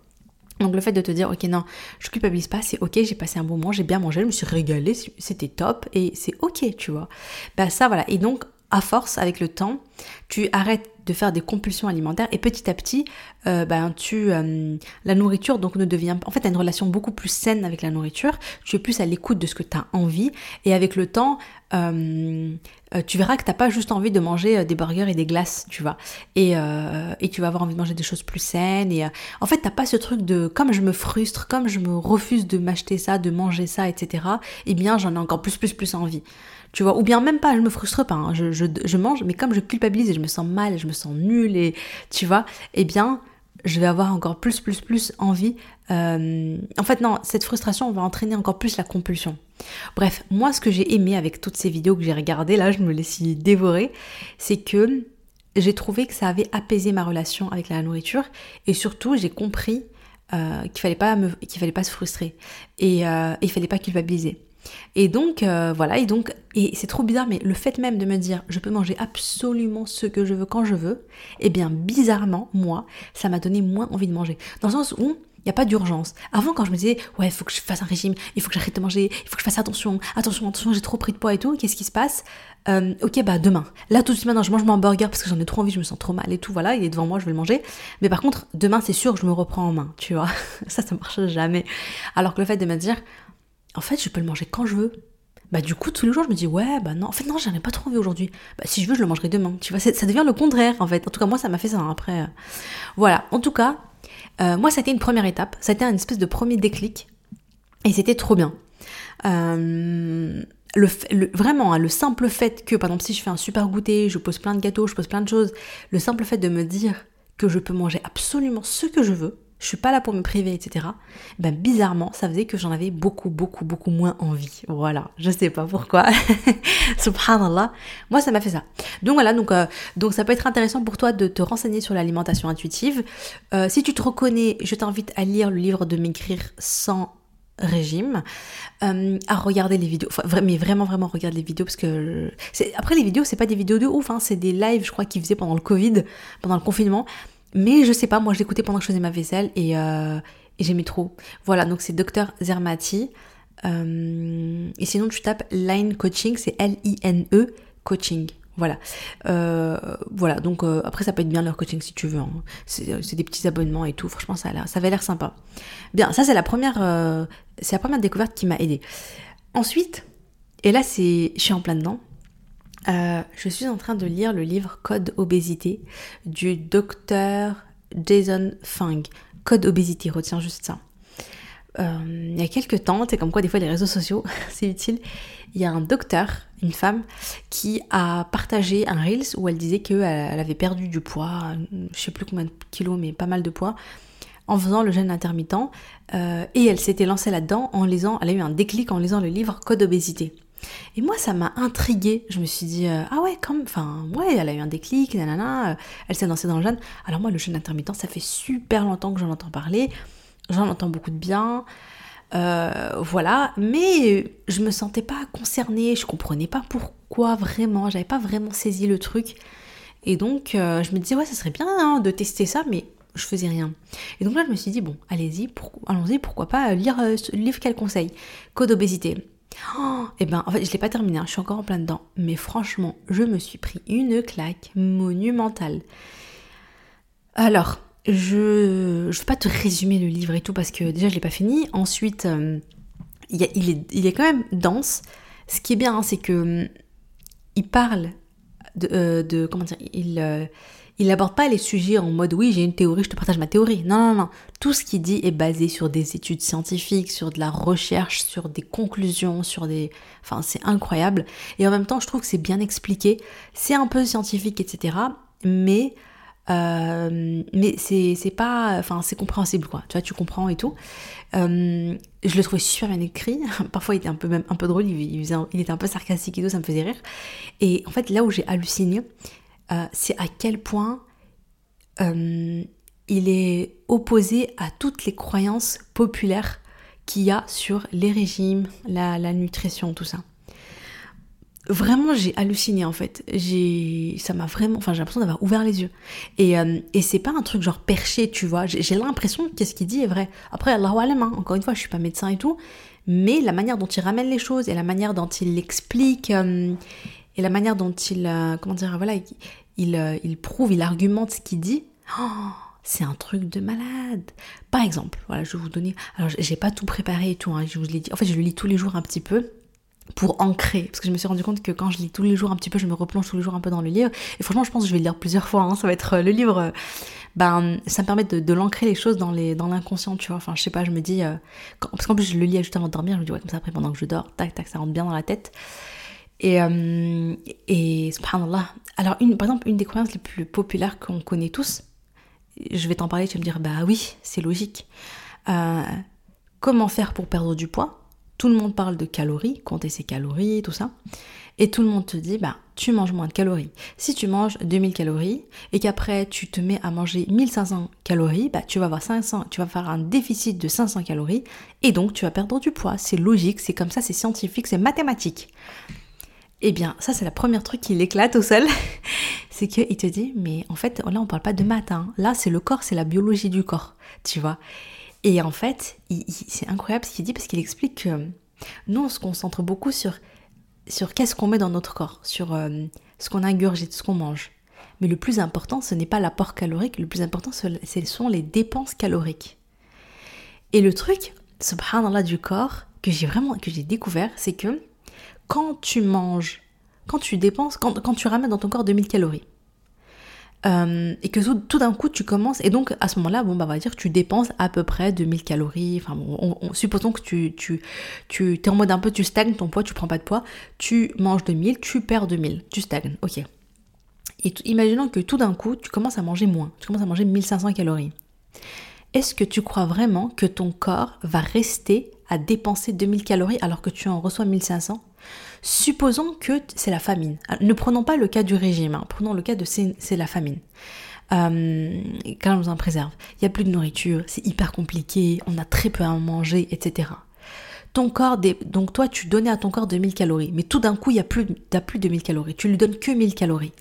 Donc le fait de te dire ok non je culpabilise pas c'est ok j'ai passé un bon moment j'ai bien mangé je me suis régalée c'était top et c'est ok tu vois bah ça voilà et donc à force avec le temps tu arrêtes de faire des compulsions alimentaires et petit à petit, euh, ben, tu, euh, la nourriture donc ne devient, en fait, as une relation beaucoup plus saine avec la nourriture, tu es plus à l'écoute de ce que tu as envie. Et avec le temps, euh, tu verras que t'as pas juste envie de manger des burgers et des glaces, tu vois, et, et tu vas avoir envie de manger des choses plus saines. Et en fait t'as pas ce truc de comme je me frustre, comme je me refuse de m'acheter ça, de manger ça, etc. Eh bien j'en ai encore plus plus plus envie tu vois, ou bien même pas, je me frustre pas, hein. je, mange, mais comme je culpabilise et je me sens mal, je me sens nulle, et tu vois, eh bien, je vais avoir encore plus, plus, plus envie. Euh, en fait, non, cette frustration va entraîner encore plus la compulsion. Bref, moi, ce que j'ai aimé avec toutes ces vidéos que j'ai regardées, là, je me laisse y dévorer, c'est que j'ai trouvé que ça avait apaisé ma relation avec la nourriture, et surtout, j'ai compris euh, qu'il fallait pas qu'il fallait pas se frustrer et euh, il fallait pas culpabiliser. Et donc, euh, voilà, et donc, et c'est trop bizarre, mais le fait même de me dire, je peux manger absolument ce que je veux quand je veux, eh bien, bizarrement, moi, ça m'a donné moins envie de manger. Dans le sens où, il n'y a pas d'urgence. Avant, quand je me disais, ouais, il faut que je fasse un régime, il faut que j'arrête de manger, il faut que je fasse attention, attention, attention, j'ai trop pris de poids et tout, qu'est-ce qui se passe? Euh, Ok, bah demain. Là, tout de suite, maintenant, je mange mon hamburger parce que j'en ai trop envie, je me sens trop mal et tout, voilà, il est devant moi, je vais le manger. Mais par contre, demain, c'est sûr que je me reprends en main, tu vois. (laughs) ça, ça marche jamais. Alors que le fait de me dire, en fait, je peux le manger quand je veux. Bah du coup tous les jours je me dis ouais bah non. En fait non j'en ai pas trop envie aujourd'hui. Bah si je veux je le mangerai demain. Tu vois ça devient le contraire en fait. En tout cas moi ça m'a fait ça hein, après euh. voilà. En tout cas euh, moi ça a été une première étape. Ça a été une espèce de premier déclic. Et c'était trop bien. Euh, vraiment hein, le simple fait que par exemple si je fais un super goûter je pose plein de gâteaux je pose plein de choses le simple fait de me dire que je peux manger absolument ce que je veux je suis pas là pour me priver, etc. Ben bizarrement, ça faisait que j'en avais beaucoup, beaucoup, beaucoup moins envie. Voilà, je sais pas pourquoi. (laughs) Subhanallah, moi ça m'a fait ça. Donc voilà, donc euh, donc ça peut être intéressant pour toi de te renseigner sur l'alimentation intuitive. Euh, si tu te reconnais, je t'invite à lire le livre de m'écrire sans régime, euh, à regarder les vidéos, mais vraiment vraiment regarde les vidéos parce que après les vidéos c'est pas des vidéos de ouf, hein, c'est des lives je crois qu'ils faisaient pendant le Covid, pendant le confinement. Mais je sais pas, moi je l'écoutais pendant que je faisais ma vaisselle et, euh, j'aimais trop. Voilà, donc c'est Dr Zermati. Euh, et sinon tu tapes Line Coaching, c'est L-I-N-E Coaching. Voilà. Euh, voilà, donc après ça peut être bien leur coaching si tu veux. Hein. C'est des petits abonnements et tout. Franchement, ça, a ça avait l'air sympa. Bien, ça c'est la première, c'est la première découverte qui m'a aidé. Ensuite, et là c'est, je suis en plein dedans. Euh, je suis en train de lire le livre Code obésité du docteur Jason Fung. Code obésité, retiens juste ça. Euh, il y a quelques temps, c'est comme quoi des fois les réseaux sociaux, (laughs) c'est utile. Il y a un docteur, une femme, qui a partagé un Reels où elle disait qu'elle avait perdu du poids, je sais plus combien de kilos, mais pas mal de poids, en faisant le jeûne intermittent. Euh, et elle s'était lancée là-dedans en lisant, elle a eu un déclic en lisant le livre Code obésité. Et moi, ça m'a intriguée. Je me suis dit, euh, ah ouais, comme, enfin, ouais, elle a eu un déclic, euh, elle s'est lancée dans le jeûne. Alors moi, le jeûne intermittent, ça fait super longtemps que j'en entends parler. J'en entends beaucoup de bien. Euh, voilà, mais je me sentais pas concernée, je comprenais pas pourquoi vraiment, j'avais pas vraiment saisi le truc. Et donc, je me disais, ouais, ça serait bien hein, de tester ça, mais je faisais rien. Et donc là, je me suis dit, bon, allez-y, allons-y, pourquoi pas lire le livre qu'elle conseille, Code obésité. Et eh ben, en fait, je l'ai pas terminé, hein, je suis encore en plein dedans. Mais franchement, je me suis pris une claque monumentale. Alors, je ne vais pas te résumer le livre et tout parce que déjà je l'ai pas fini. Ensuite, euh, il, est, quand même dense. Ce qui est bien, hein, c'est que il parle de, euh, de comment dire, il, euh, il n'aborde pas les sujets en mode oui, j'ai une théorie, je te partage ma théorie. Non, non, non. Tout ce qu'il dit est basé sur des études scientifiques, sur de la recherche, sur des conclusions, sur des. Enfin, c'est incroyable. Et en même temps, je trouve que c'est bien expliqué. C'est un peu scientifique, etc. Mais. Euh, mais c'est pas enfin c'est compréhensible quoi tu vois tu comprends et tout euh, je le trouvais super bien écrit (laughs) parfois il était un peu même un peu drôle il, était un peu sarcastique et tout ça me faisait rire et en fait là où j'ai halluciné euh, c'est à quel point euh, il est opposé à toutes les croyances populaires qu'il y a sur les régimes, la, nutrition, tout ça. Vraiment, j'ai halluciné en fait. J'ai, ça m'a vraiment, enfin, j'ai l'impression d'avoir ouvert les yeux. Et, euh, et c'est pas un truc genre perché, tu vois. J'ai, l'impression que ce qu'il dit est vrai. Après, Allah alam, hein. encore une fois, je suis pas médecin et tout, mais la manière dont il ramène les choses et la manière dont il l'explique et la manière dont il, euh, comment dire, voilà, il, euh, il, prouve, il argumente ce qu'il dit, (gasps) c'est un truc de malade. Par exemple, voilà, je vais vous donner, alors j'ai pas tout préparé et tout, hein, je vous l'ai dit, en fait je le lis tous les jours un petit peu pour ancrer, parce que je me suis rendu compte que quand je lis tous les jours un petit peu, je me replonge tous les jours un peu dans le livre, et franchement je pense que je vais le lire plusieurs fois, hein. ça va être euh, le livre, ben ça me permet de, l'ancrer les choses dans les dans l'inconscient, tu vois, enfin je sais pas, je me dis, parce qu'en plus je le lis juste avant de dormir, je me dis ouais comme ça après pendant que je dors, tac tac, ça rentre bien dans la tête, et, euh, et subhanallah. Alors, une, par exemple, une des croyances les plus populaires qu'on connaît tous, je vais t'en parler, tu vas me dire, bah oui, c'est logique. Euh, comment faire pour perdre du poids? Tout le monde parle de calories, compter ses calories, tout ça. Et tout le monde te dit, bah, tu manges moins de calories. Si tu manges 2000 calories et qu'après tu te mets à manger 1500 calories, bah, tu vas avoir 500, tu vas faire un déficit de 500 calories et donc tu vas perdre du poids. C'est logique, c'est comme ça, c'est scientifique, c'est mathématique. Eh bien, ça c'est la première truc qui l'éclate au sol, (laughs) c'est qu'il te dit, mais en fait, là on parle pas de maths, hein. là c'est le corps, c'est la biologie du corps, tu vois. Et en fait, c'est incroyable ce qu'il dit parce qu'il explique que nous, on se concentre beaucoup sur, sur qu'est-ce qu'on met dans notre corps, sur euh, ce qu'on ingurgite, ce qu'on mange. Mais le plus important, ce n'est pas l'apport calorique, le plus important, ce sont les dépenses caloriques. Et le truc, subhanallah, du corps, que j'ai vraiment, que j'ai découvert, c'est que quand tu manges, quand tu dépenses, quand, tu ramènes dans ton corps 2000 calories, euh, et que tout, d'un coup tu commences et donc à ce moment-là bon bah on va dire que tu dépenses à peu près 2000 calories enfin supposons que tu es en mode un peu tu stagnes ton poids tu prends pas de poids tu manges 2000 tu perds 2000 tu stagnes ok. Et imaginons que tout d'un coup tu commences à manger moins tu commences à manger 1500 calories. Est-ce que tu crois vraiment que ton corps va rester à dépenser 2000 calories alors que tu en reçois 1500 Supposons que c'est la famine. Ne prenons pas le cas du régime, hein. prenons le cas de c'est la famine. Euh, quand on en préserve, il n'y a plus de nourriture, c'est hyper compliqué, on a très peu à manger, etc. Ton corps, donc toi tu donnais à ton corps 2000 calories, mais tout d'un coup il n'y a plus, plus de 1000 calories, tu lui donnes que 1000 calories.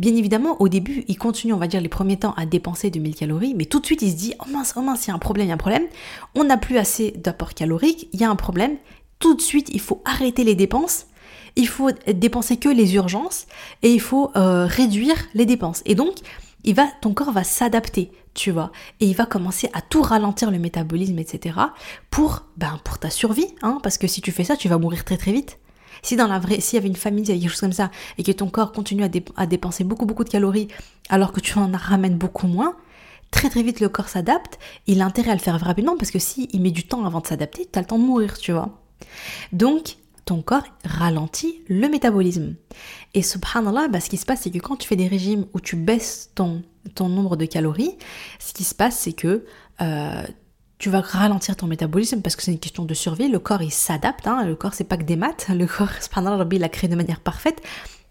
Bien évidemment, au début, il continue, on va dire, les premiers temps à dépenser 2000 calories, mais tout de suite, il se dit, oh mince, oh mince, il y a un problème, il y a un problème. On n'a plus assez d'apport calorique, il y a un problème. Tout de suite, il faut arrêter les dépenses il faut dépenser que les urgences et il faut euh, réduire les dépenses. Et donc, il va, ton corps va s'adapter, tu vois, et il va commencer à tout ralentir le métabolisme, etc. pour, ben, pour ta survie, hein, parce que si tu fais ça, tu vas mourir très très vite. Si dans la vraie, s'il y avait une famille, il y avait quelque chose comme ça, et que ton corps continue à, dépenser beaucoup beaucoup de calories, alors que tu en ramènes beaucoup moins, très très vite le corps s'adapte. Il a intérêt à le faire rapidement parce que si il met du temps avant de s'adapter, tu as le temps de mourir, tu vois. Donc ton corps ralentit le métabolisme. Et subhanallah, bah, ce qui se passe, c'est que quand tu fais des régimes où tu baisses ton, ton nombre de calories, ce qui se passe, c'est que euh, tu vas ralentir ton métabolisme parce que c'est une question de survie. Le corps, il s'adapte. Hein. Le corps, c'est pas que des maths. (laughs) Le corps, subhanallah, il l'a créé de manière parfaite.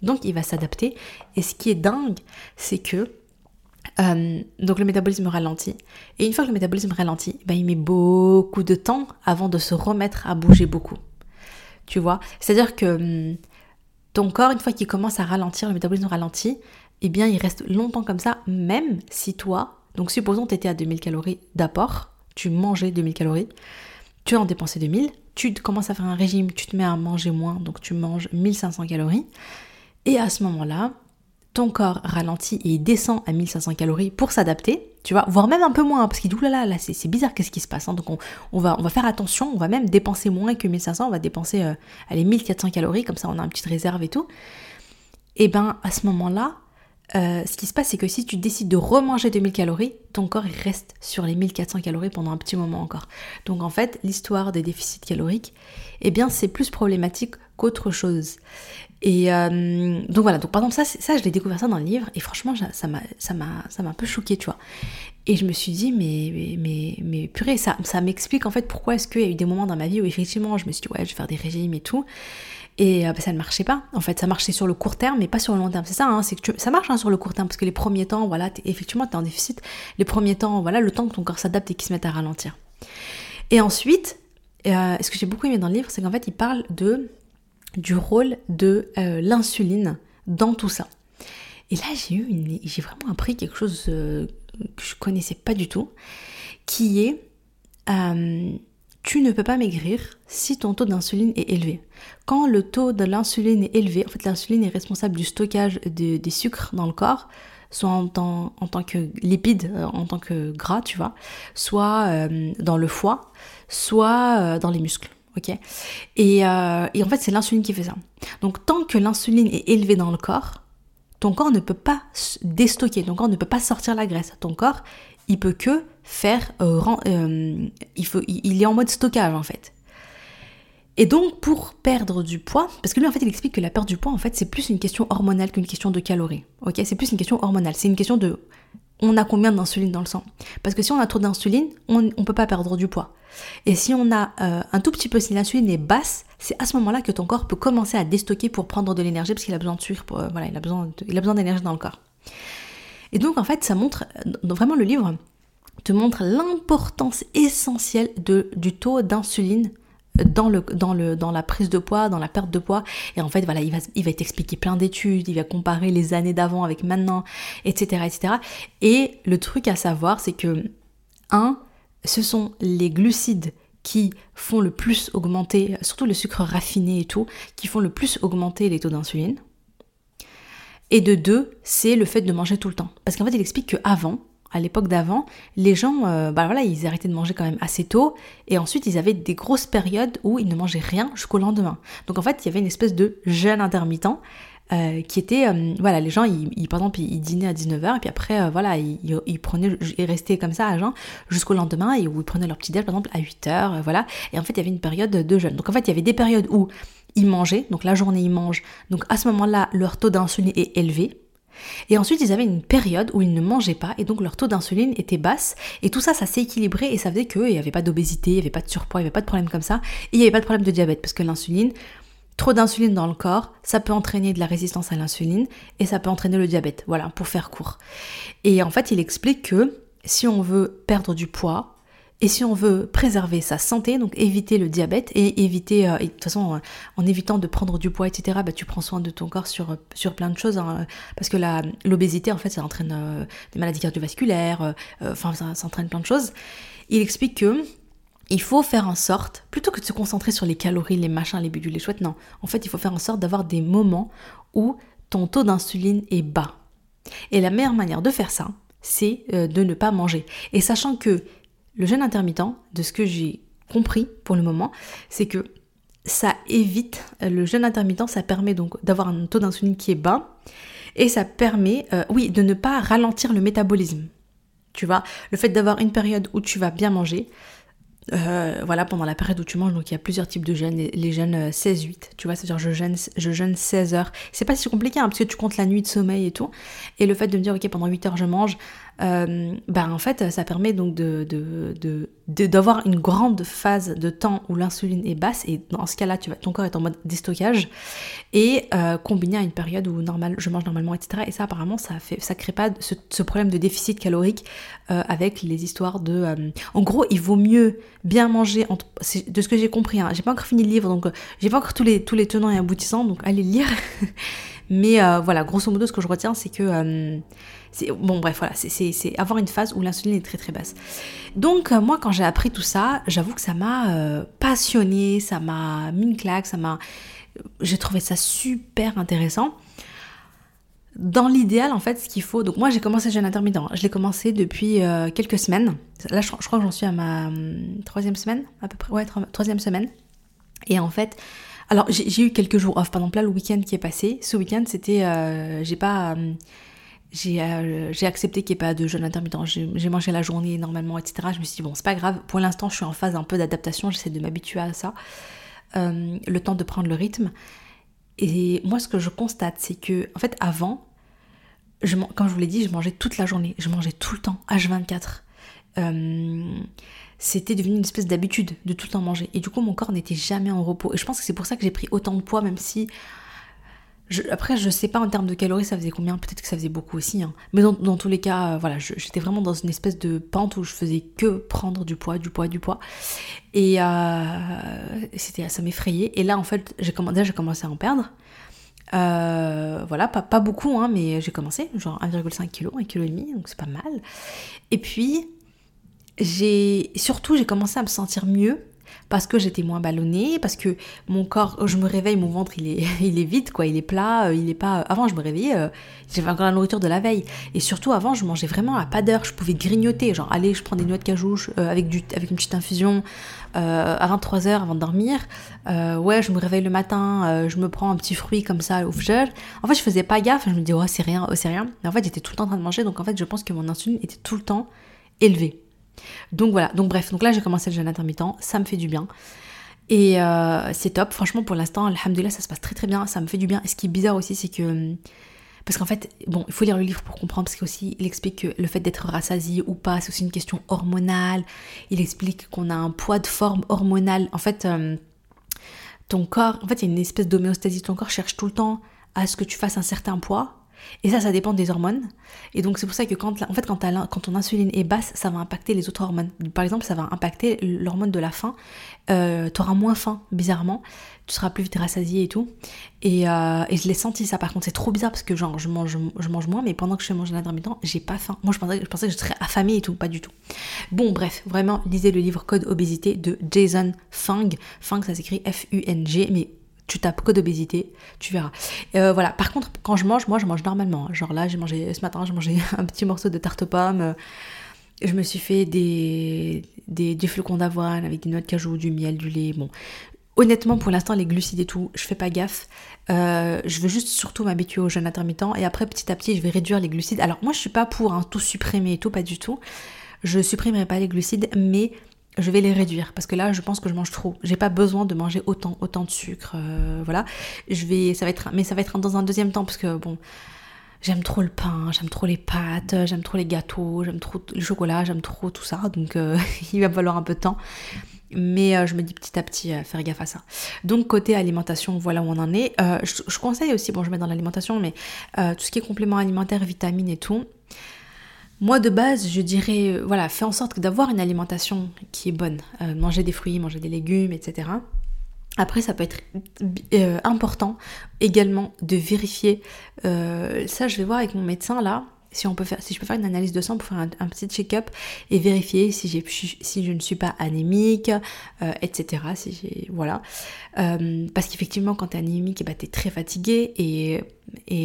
Donc, il va s'adapter. Et ce qui est dingue, c'est que euh, donc le métabolisme ralentit. Et une fois que le métabolisme ralentit, bah, il met beaucoup de temps avant de se remettre à bouger beaucoup tu vois. C'est-à-dire que hum, ton corps, une fois qu'il commence à ralentir, le métabolisme ralentit, eh bien, il reste longtemps comme ça, même si toi, donc supposons que tu étais à 2000 calories d'apport, tu mangeais 2000 calories, tu en dépensais 2000, tu commences à faire un régime, tu te mets à manger moins, donc tu manges 1500 calories, et à ce moment-là, ton corps ralentit et il descend à 1500 calories pour s'adapter, tu vois, voire même un peu moins, parce qu'il dit, là, là c'est bizarre, qu'est-ce qui se passe hein. Donc on, va, on va faire attention, on va même dépenser moins que 1500, on va dépenser, euh, allez, 1400 calories, comme ça on a une petite réserve et tout. Et ben à ce moment-là, euh, ce qui se passe, c'est que si tu décides de remanger 2000 calories, ton corps il reste sur les 1400 calories pendant un petit moment encore. Donc en fait, l'histoire des déficits caloriques, eh bien c'est plus problématique qu'autre chose. Et euh, donc voilà, donc par exemple ça, ça je l'ai découvert ça dans le livre et franchement ça m'a un peu choqué, tu vois. Et je me suis dit mais mais mais, mais purée, ça ça m'explique en fait pourquoi est-ce qu'il y a eu des moments dans ma vie où effectivement je me suis dit ouais je vais faire des régimes et tout. Et euh, bah, ça ne marchait pas. En fait, ça marchait sur le court terme, mais pas sur le long terme. C'est ça, hein, c'est que ça marche hein, sur le court terme, parce que les premiers temps, voilà, effectivement, tu es en déficit. Les premiers temps, voilà, le temps que ton corps s'adapte et qu'il se mette à ralentir. Et ensuite, euh, ce que j'ai beaucoup aimé dans le livre, c'est qu'en fait, il parle de du rôle de euh, l'insuline dans tout ça. Et là, j'ai eu j'ai vraiment appris quelque chose que je connaissais pas du tout, qui est tu ne peux pas maigrir si ton taux d'insuline est élevé. Quand le taux de l'insuline est élevé, en fait l'insuline est responsable du stockage des sucres dans le corps, soit en tant, que lipide, en tant que gras, tu vois, soit dans le foie, soit dans les muscles euh, et, en fait, c'est l'insuline qui fait ça. Donc, tant que l'insuline est élevée dans le corps, ton corps ne peut pas déstocker, ton corps ne peut pas sortir la graisse. Ton corps, il peut que euh, euh, il, faut, il est en mode stockage en fait. Et donc, pour perdre du poids, parce que lui, en fait, il explique que la perte du poids, en fait, c'est plus une question hormonale qu'une question de calories. Ok, c'est plus une question hormonale. C'est une question de on a combien d'insuline dans le sang? Parce que si on a trop d'insuline, on ne peut pas perdre du poids. Et si on a euh, un tout petit peu, si l'insuline est basse, c'est à ce moment-là que ton corps peut commencer à déstocker pour prendre de l'énergie parce qu'il a besoin de sucre, pour, voilà, il a besoin, il a besoin d'énergie dans le corps. Et donc en fait, ça montre, vraiment le livre te montre l'importance essentielle du taux d'insuline dans, le, dans, le, dans la prise de poids, dans la perte de poids. Et en fait, voilà, il va, il va t'expliquer plein d'études, il va comparer les années d'avant avec maintenant, etc., etc. Et le truc à savoir, c'est que, un, ce sont les glucides qui font le plus augmenter, surtout le sucre raffiné et tout, qui font le plus augmenter les taux d'insuline. Et de deux, c'est le fait de manger tout le temps. Parce qu'en fait, il explique qu'avant, à l'époque d'avant, les gens, euh, bah voilà, ils arrêtaient de manger quand même assez tôt, et ensuite ils avaient des grosses périodes où ils ne mangeaient rien jusqu'au lendemain. Donc en fait, il y avait une espèce de jeûne intermittent euh, qui était, euh, voilà, les gens, ils, par exemple, ils, dînaient à 19h, et puis après, voilà, ils, ils, prenaient, ils restaient comme ça à jeun jusqu'au lendemain, et où ils prenaient leur petit déj, par exemple, à 8h, voilà, et en fait, il y avait une période de jeûne. Donc en fait, il y avait des périodes où ils mangeaient, donc la journée ils mangent, donc à ce moment-là, leur taux d'insuline est élevé, et ensuite, ils avaient une période où ils ne mangeaient pas et donc leur taux d'insuline était basse. Et tout ça, ça s'est équilibré et ça faisait qu'il n'y avait pas d'obésité, il n'y avait pas de surpoids, il n'y avait pas de problème comme ça. Et il n'y avait pas de problème de diabète parce que l'insuline, trop d'insuline dans le corps, ça peut entraîner de la résistance à l'insuline et ça peut entraîner le diabète. Voilà, pour faire court. Et en fait, il explique que si on veut perdre du poids, et si on veut préserver sa santé, donc éviter le diabète et éviter, euh, de toute façon, euh, en évitant de prendre du poids, etc., bah, tu prends soin de ton corps sur, sur plein de choses, hein, parce que l'obésité, en fait, ça entraîne euh, des maladies cardiovasculaires, enfin, ça, ça, entraîne plein de choses. Il explique que il faut faire en sorte, plutôt que de se concentrer sur les calories, les machins, les bidules, les chouettes, non. En fait, il faut faire en sorte d'avoir des moments où ton taux d'insuline est bas. Et la meilleure manière de faire ça, c'est de ne pas manger. Et sachant que le jeûne intermittent, de ce que j'ai compris pour le moment, c'est que ça évite, euh, le jeûne intermittent, ça permet donc d'avoir un taux d'insuline qui est bas et ça permet, euh, oui, de ne pas ralentir le métabolisme. Tu vois, le fait d'avoir une période où tu vas bien manger, euh, voilà, pendant la période où tu manges, donc il y a plusieurs types de jeûnes, les, jeûnes 16-8, tu vois, c'est-à-dire je jeûne, je jeûne 16 heures. C'est pas si compliqué, hein, parce que tu comptes la nuit de sommeil et tout, et le fait de me dire, ok, pendant 8 heures je mange, ben en fait ça permet donc de, d'avoir une grande phase de temps où l'insuline est basse et dans ce cas-là ton corps est en mode déstockage et euh, combiné à une période où normal, je mange normalement etc et ça apparemment ça fait ça crée pas ce, problème de déficit calorique euh, avec les histoires de en gros il vaut mieux bien manger de ce que j'ai compris hein, j'ai pas encore fini le livre donc j'ai pas encore tous les tous les tenants et aboutissants donc allez lire. (laughs) Mais voilà grosso modo ce que je retiens c'est que Bon bref, voilà, c'est avoir une phase où l'insuline est très très basse. Donc euh, moi quand j'ai appris tout ça, j'avoue que ça m'a euh, passionné, ça m'a mis une claque, ça m'a... J'ai trouvé ça super intéressant. Dans l'idéal, en fait, ce qu'il faut. Donc, moi, j'ai commencé jeûne intermittent. Je l'ai commencé depuis euh, quelques semaines. Là, je, crois que j'en suis à ma hum, troisième semaine, à peu près. Ouais, troisième semaine. Et en fait, alors j'ai eu quelques jours off. Par exemple, là, le week-end qui est passé, ce week-end, c'était. j'ai pas. Hum, euh, j'ai accepté qu'il n'y ait pas de jeûne intermittent. J'ai mangé la journée normalement, etc. Je me suis dit, bon, c'est pas grave. Pour l'instant, je suis en phase un peu d'adaptation. J'essaie de m'habituer à ça. Euh, le temps de prendre le rythme. Et moi, ce que je constate, c'est que, en fait, avant, je, comme je vous l'ai dit, je mangeais toute la journée. Je mangeais tout le temps, H24. Euh, c'était devenu une espèce d'habitude de tout le temps manger. Et du coup, mon corps n'était jamais en repos. Et je pense que c'est pour ça que j'ai pris autant de poids, même si après, je sais pas en termes de calories ça faisait combien, peut-être que ça faisait beaucoup aussi. Hein. Mais dans, tous les cas, euh, voilà, j'étais vraiment dans une espèce de pente où je faisais que prendre du poids, du poids, du poids. Et euh, c'était, ça m'effrayait. Et là, en fait, j'ai j'ai commencé à en perdre. Euh, voilà, pas, pas beaucoup, hein, mais j'ai commencé, genre 1,5 kg, 1,5 kg, donc c'est pas mal. Et puis, j'ai surtout, j'ai commencé à me sentir mieux parce que j'étais moins ballonnée, parce que mon corps, je me réveille, mon ventre il est, (laughs) il est vide, quoi, il est plat, euh, il est pas. Avant je me réveillais, euh, j'avais encore la nourriture de la veille. Et surtout avant je mangeais vraiment à pas d'heure, je pouvais grignoter, genre allez, je prends des noix de cajou euh, avec, du, avec une petite infusion à 23h avant de dormir. ouais, je me réveille le matin, je me prends un petit fruit comme ça au fgel. En fait je faisais pas gaffe, je me disais oh c'est rien, oh, c'est rien. Mais en fait j'étais tout le temps en train de manger, donc en fait je pense que mon insuline était tout le temps élevée. Donc voilà, donc bref, donc là j'ai commencé le jeûne intermittent, ça me fait du bien. Et euh, c'est top, franchement pour l'instant, alhamdoulilah, ça se passe très très bien, ça me fait du bien. Et ce qui est bizarre aussi, c'est que... Parce qu'en fait, bon, il faut lire le livre pour comprendre, parce qu'aussi, il explique que le fait d'être rassasié ou pas, c'est aussi une question hormonale. Il explique qu'on a un poids de forme hormonale. En fait, euh, ton corps, en fait, il y a une espèce d'homéostasie. Ton corps cherche tout le temps à ce que tu fasses un certain poids. Et ça, ça dépend des hormones. Et donc c'est pour ça que quand, en fait, quand, quand ton insuline est basse, ça va impacter les autres hormones. Par exemple, ça va impacter l'hormone de la faim. Euh, tu auras moins faim, bizarrement. Tu seras plus vite rassasié et tout. Et, euh, et je l'ai senti ça. Par contre, c'est trop bizarre parce que genre je mange, je mange moins, mais pendant que je mange intermittent, j'ai pas faim. Moi, je pensais, je pensais que je serais affamée et tout, pas du tout. Bon, bref, vraiment, lisez le livre Code obésité de Jason Fung. Fung, ça s'écrit F-U-N-G, mais tu tapes code obésité, tu verras. Euh, voilà. Par contre, quand je mange, moi, je mange normalement. Genre là, j'ai mangé ce matin, j'ai mangé (laughs) un petit morceau de tarte aux pommes. Je me suis fait des, des, flocons d'avoine avec des noix de cajou, du miel, du lait. Bon, honnêtement, pour l'instant, les glucides et tout, je fais pas gaffe. Euh, je veux juste surtout m'habituer au jeûne intermittent et après, petit à petit, je vais réduire les glucides. Alors, moi, je suis pas pour un tout supprimer et tout, pas du tout. Je supprimerai pas les glucides, mais je vais les réduire parce que là je pense que je mange trop. J'ai pas besoin de manger autant autant de sucre euh, voilà. Je vais ça va être mais ça va être dans un deuxième temps parce que bon j'aime trop le pain, j'aime trop les pâtes, j'aime trop les gâteaux, j'aime trop le chocolat, j'aime trop tout ça donc euh, (laughs) il va falloir un peu de temps. Mais euh, je me dis petit à petit faire gaffe à ça. Donc côté alimentation, voilà où on en est. Je, je, conseille aussi, bon je mets dans l'alimentation, mais tout ce qui est complément alimentaire, vitamines et tout, moi, de base, je dirais, euh, voilà, fais en sorte d'avoir une alimentation qui est bonne. Euh, manger des fruits, manger des légumes, etc. Après, ça peut être euh, important également de vérifier. ça, je vais voir avec mon médecin là si on peut faire, si je peux faire une analyse de sang pour faire un, petit check-up et vérifier si j'ai, je ne suis pas anémique, euh, etc. Si j'ai, voilà, euh, parce qu'effectivement, quand tu es anémique, bah, tu es très fatigué et,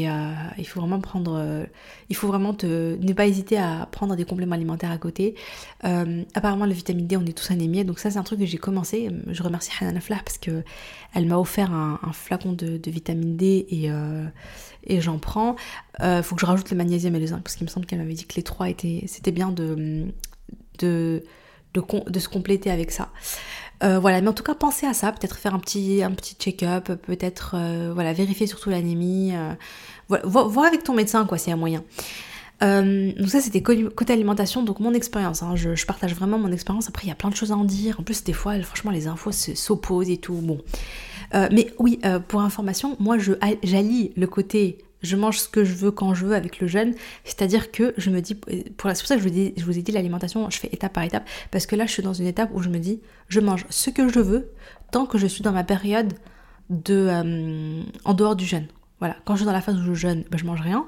euh, il faut vraiment prendre, il faut vraiment ne pas hésiter à prendre des compléments alimentaires à côté. apparemment, le vitamine D, on est tous anémiés, donc ça, c'est un truc que j'ai commencé. Je remercie Hanan Aflah parce que elle m'a offert un, flacon de, vitamine D et et j'en prends. Euh, faut que je rajoute le magnésium et le zinc parce qu'il me semble qu'elle m'avait dit que les trois étaient. C'était bien de, de, de, se compléter avec ça. Euh, voilà, mais en tout cas, pensez à ça, peut-être faire un petit, un petit check-up, peut-être euh, voilà, vérifier surtout l'anémie. voilà, voir avec ton médecin, quoi, s'il y a moyen. donc ça c'était côté alimentation, donc mon expérience, hein, je, je, partage vraiment mon expérience, après il y a plein de choses à en dire, en plus des fois franchement les infos s'opposent et tout, bon. Euh, mais oui, euh, pour information, moi je j'allie le côté je mange ce que je veux quand je veux avec le jeûne, c'est-à-dire que je me dis, c'est pour ça que je vous, ai dit l'alimentation, je fais étape par étape, parce que là je suis dans une étape où je me dis, je mange ce que je veux tant que je suis dans ma période de euh, en dehors du jeûne. Voilà, quand je suis dans la phase où je jeûne, ben, je mange rien,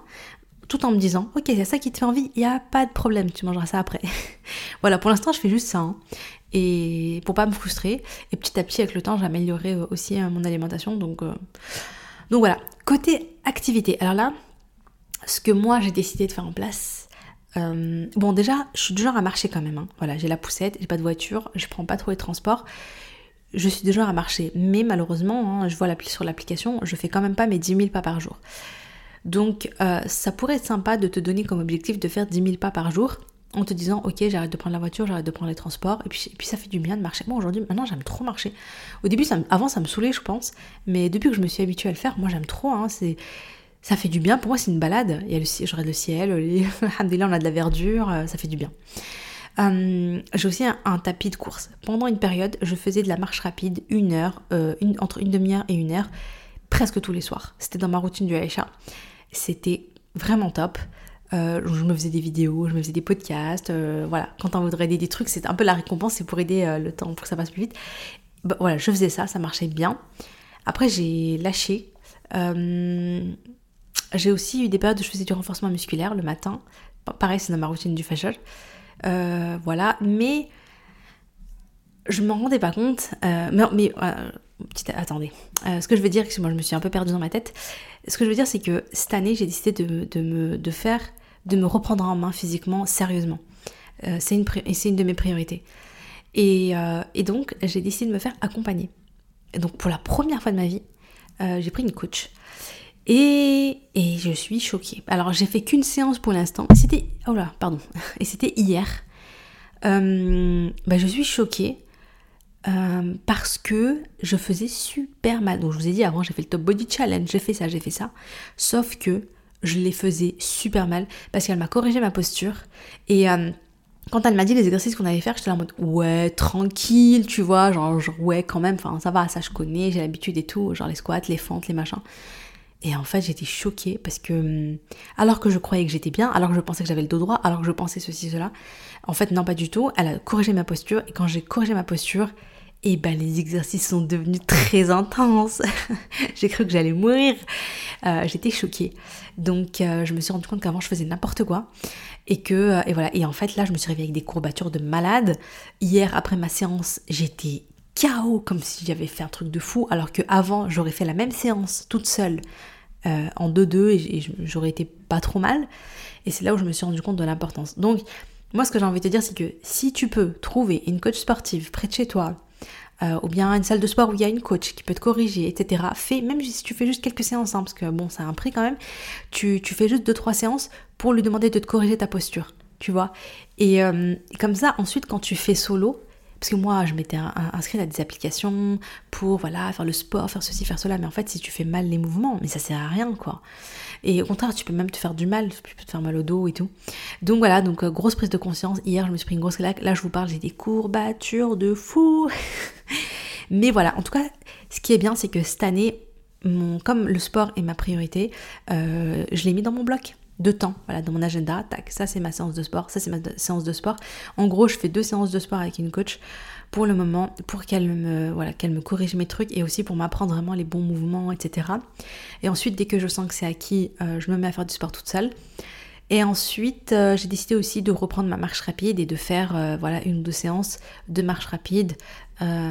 tout en me disant, ok, c'est ça qui te fait envie, il n'y a pas de problème, tu mangeras ça après. (laughs) voilà, pour l'instant je fais juste ça. Hein pour pas me frustrer. Et petit à petit, avec le temps, j'améliorerai euh, aussi euh, mon alimentation. Donc, euh, donc voilà. Côté activité, alors là, ce que moi j'ai décidé de faire en place. bon, déjà, je suis du genre à marcher quand même. Hein. Voilà, j'ai la poussette, j'ai pas de voiture, je prends pas trop les transports. Je suis du genre à marcher, mais malheureusement, hein, je vois sur l'application, je fais quand même pas mes 10 000 pas par jour. Donc, ça pourrait être sympa de te donner comme objectif de faire 10 000 pas par jour en te disant ok j'arrête de prendre la voiture, j'arrête de prendre les transports et puis, ça fait du bien de marcher. Moi aujourd'hui maintenant j'aime trop marcher. Au début avant ça me saoulait je pense, mais depuis que je me suis habituée à le faire, moi j'aime trop. Hein, ça fait du bien. Pour moi c'est une balade. Il y le le ciel, (laughs) on a de la verdure, euh, ça fait du bien. Hum, j'ai aussi un, tapis de course. Pendant une période, je faisais de la marche rapide, une heure, euh, entre une demi-heure et une heure, presque tous les soirs. C'était dans ma routine du Aïcha. C'était vraiment top. Euh, je me faisais des vidéos, je me faisais des podcasts, euh, voilà. Quand on voudrait aider des trucs, c'est un peu la récompense, c'est pour aider euh, le temps, pour que ça passe plus vite. Bah, voilà, je faisais ça, ça marchait bien. Après, j'ai lâché. j'ai aussi eu des périodes où je faisais du renforcement musculaire le matin. Pareil, c'est dans ma routine du fashion. voilà, mais je m'en rendais pas compte. mais, mais attendez. ce que je veux dire, c'est que moi je me suis un peu perdue dans ma tête. Ce que je veux dire, c'est que cette année, j'ai décidé de, me, de faire de me reprendre en main physiquement, sérieusement. Euh, c'est une, une de mes priorités. Et, euh, et donc, j'ai décidé de me faire accompagner. Et donc, pour la première fois de ma vie, euh, j'ai pris une coach. Et, et, je suis choquée. Alors, j'ai fait qu'une séance pour l'instant. C'était. Oh là, pardon. (laughs) Et c'était hier. Bah, je suis choquée parce que je faisais super mal. Donc, je vous ai dit avant, j'ai fait le Top Body Challenge, j'ai fait ça, j'ai fait ça. Sauf que je les faisais super mal parce qu'elle m'a corrigé ma posture et euh, quand elle m'a dit les exercices qu'on allait faire, j'étais en mode ouais, tranquille, tu vois, genre, ouais, quand même, enfin ça va, ça je connais, j'ai l'habitude et tout, genre les squats, les fentes, les machins. Et en fait, j'étais choquée parce que, hum, alors que je croyais que j'étais bien, alors que je pensais que j'avais le dos droit, alors que je pensais ceci, cela, en fait, non, pas du tout. Elle a corrigé ma posture. Et quand j'ai corrigé ma posture, et ben les exercices sont devenus très intenses. (laughs) j'ai cru que j'allais mourir. Euh, j'étais choquée. Donc euh, je me suis rendu compte qu'avant je faisais n'importe quoi et que euh, et voilà et en fait là je me suis réveillée avec des courbatures de malade. Hier après ma séance j'étais KO comme si j'avais fait un truc de fou alors que avant j'aurais fait la même séance toute seule en 2-2 et, j'aurais été pas trop mal. Et c'est là où je me suis rendu compte de l'importance. Donc moi ce que j'ai envie de te dire c'est que si tu peux trouver une coach sportive près de chez toi euh, ou bien une salle de sport où il y a une coach qui peut te corriger, etc. Fais, même si tu fais juste quelques séances, hein, parce que bon, ça a un prix quand même, tu, tu fais juste 2-3 séances pour lui demander de te corriger ta posture, tu vois. Et, euh, et comme ça, ensuite, quand tu fais solo, parce que moi, je m'étais inscrite à des applications pour voilà faire le sport, faire ceci, faire cela. Mais en fait, si tu fais mal les mouvements, mais ça sert à rien, quoi. Et au contraire, tu peux même te faire du mal, tu peux te faire mal au dos et tout. Donc voilà, donc euh, grosse prise de conscience. Hier, je me suis pris une grosse claque. Là, je vous parle, j'ai des courbatures de fou. (laughs) mais voilà, en tout cas, ce qui est bien, c'est que cette année, comme le sport est ma priorité, euh, je l'ai mis dans mon bloc de temps, voilà, dans mon agenda, tac, ça c'est ma séance de sport, ça c'est ma séance de sport. En gros, je fais deux séances de sport avec une coach pour le moment, pour qu'elle me, corrige mes trucs et aussi pour m'apprendre vraiment les bons mouvements, etc. Et ensuite, dès que je sens que c'est acquis, euh, je me mets à faire du sport toute seule. Et ensuite, euh, j'ai décidé aussi de reprendre ma marche rapide et de faire euh, voilà une ou deux séances de marche rapide, euh,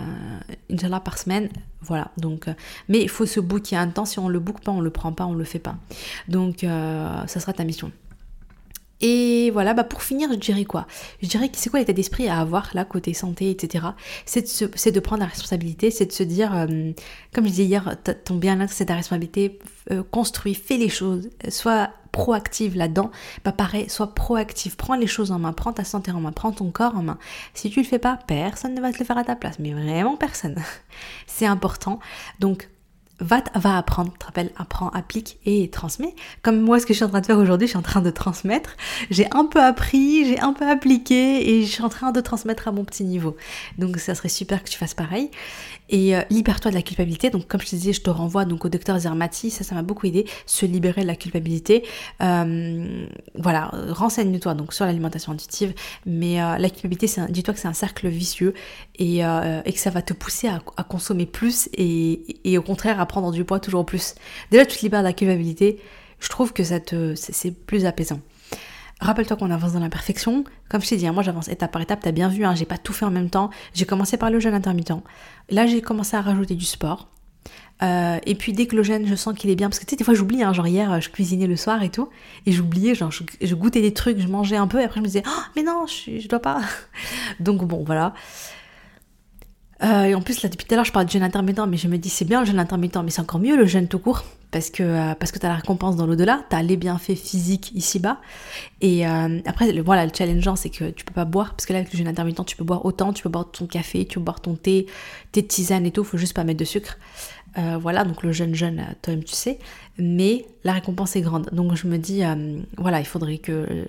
Inch'Allah par semaine. Voilà, donc, mais il faut se booker un temps. Si on le book pas, on le prend pas, on le fait pas. Donc, ça sera ta mission. Et voilà, bah pour finir, je dirais quoi? Je dirais que c'est quoi l'état d'esprit à avoir là, côté santé, etc. C'est de, prendre la responsabilité, c'est de se dire, comme je disais hier, ton bien-être, c'est ta responsabilité, construis, fais les choses, sois proactive là-dedans, bah pareil, sois proactive, prends les choses en main, prends ta santé en main, prends ton corps en main. Si tu le fais pas, personne ne va te le faire à ta place, mais vraiment personne. (laughs) C'est important. Donc va, apprendre, tu te rappelles, apprends, applique et transmet. Comme moi, ce que je suis en train de faire aujourd'hui, je suis en train de transmettre. J'ai un peu appris, j'ai un peu appliqué et je suis en train de transmettre à mon petit niveau. Donc ça serait super que tu fasses pareil. Et euh, libère-toi de la culpabilité. Donc comme je te disais, je te renvoie donc au docteur Zermati, ça ça m'a beaucoup aidé, se libérer de la culpabilité. Euh, voilà, renseigne-toi donc sur l'alimentation intuitive, mais euh, la culpabilité, dis-toi que c'est un cercle vicieux et, que ça va te pousser à, consommer plus et, au contraire prendre du poids toujours plus. Déjà tu te libères de la culpabilité, je trouve que ça te c'est plus apaisant. Rappelle-toi qu'on avance dans la perfection. Comme je t'ai dit, hein, moi j'avance étape par étape, t'as bien vu, hein, j'ai pas tout fait en même temps. J'ai commencé par le jeûne intermittent. Là j'ai commencé à rajouter du sport. Euh, et puis dès que le jeûne, je sens qu'il est bien, parce que tu sais, des fois j'oublie, hein, genre hier je cuisinais le soir et tout, et j'oubliais, genre je, goûtais des trucs, je mangeais un peu, et après je me disais, oh, mais non, je, je dois pas. (laughs) Donc bon, voilà. Euh, et en plus, là, depuis tout à l'heure, je parle de jeûne intermittent, mais je me dis, c'est bien le jeûne intermittent, mais c'est encore mieux le jeûne tout court, parce que, euh, que tu as la récompense dans l'au-delà, tu as les bienfaits physiques ici-bas. Et euh, après, le, voilà, le challengeant, c'est que tu peux pas boire, parce que là, avec le jeûne intermittent, tu peux boire autant, tu peux boire ton café, tu peux boire ton thé, tes tisanes et tout, faut juste pas mettre de sucre. voilà, donc le jeûne jeûne, toi-même tu sais, mais la récompense est grande. Donc je me dis, voilà, il faudrait que...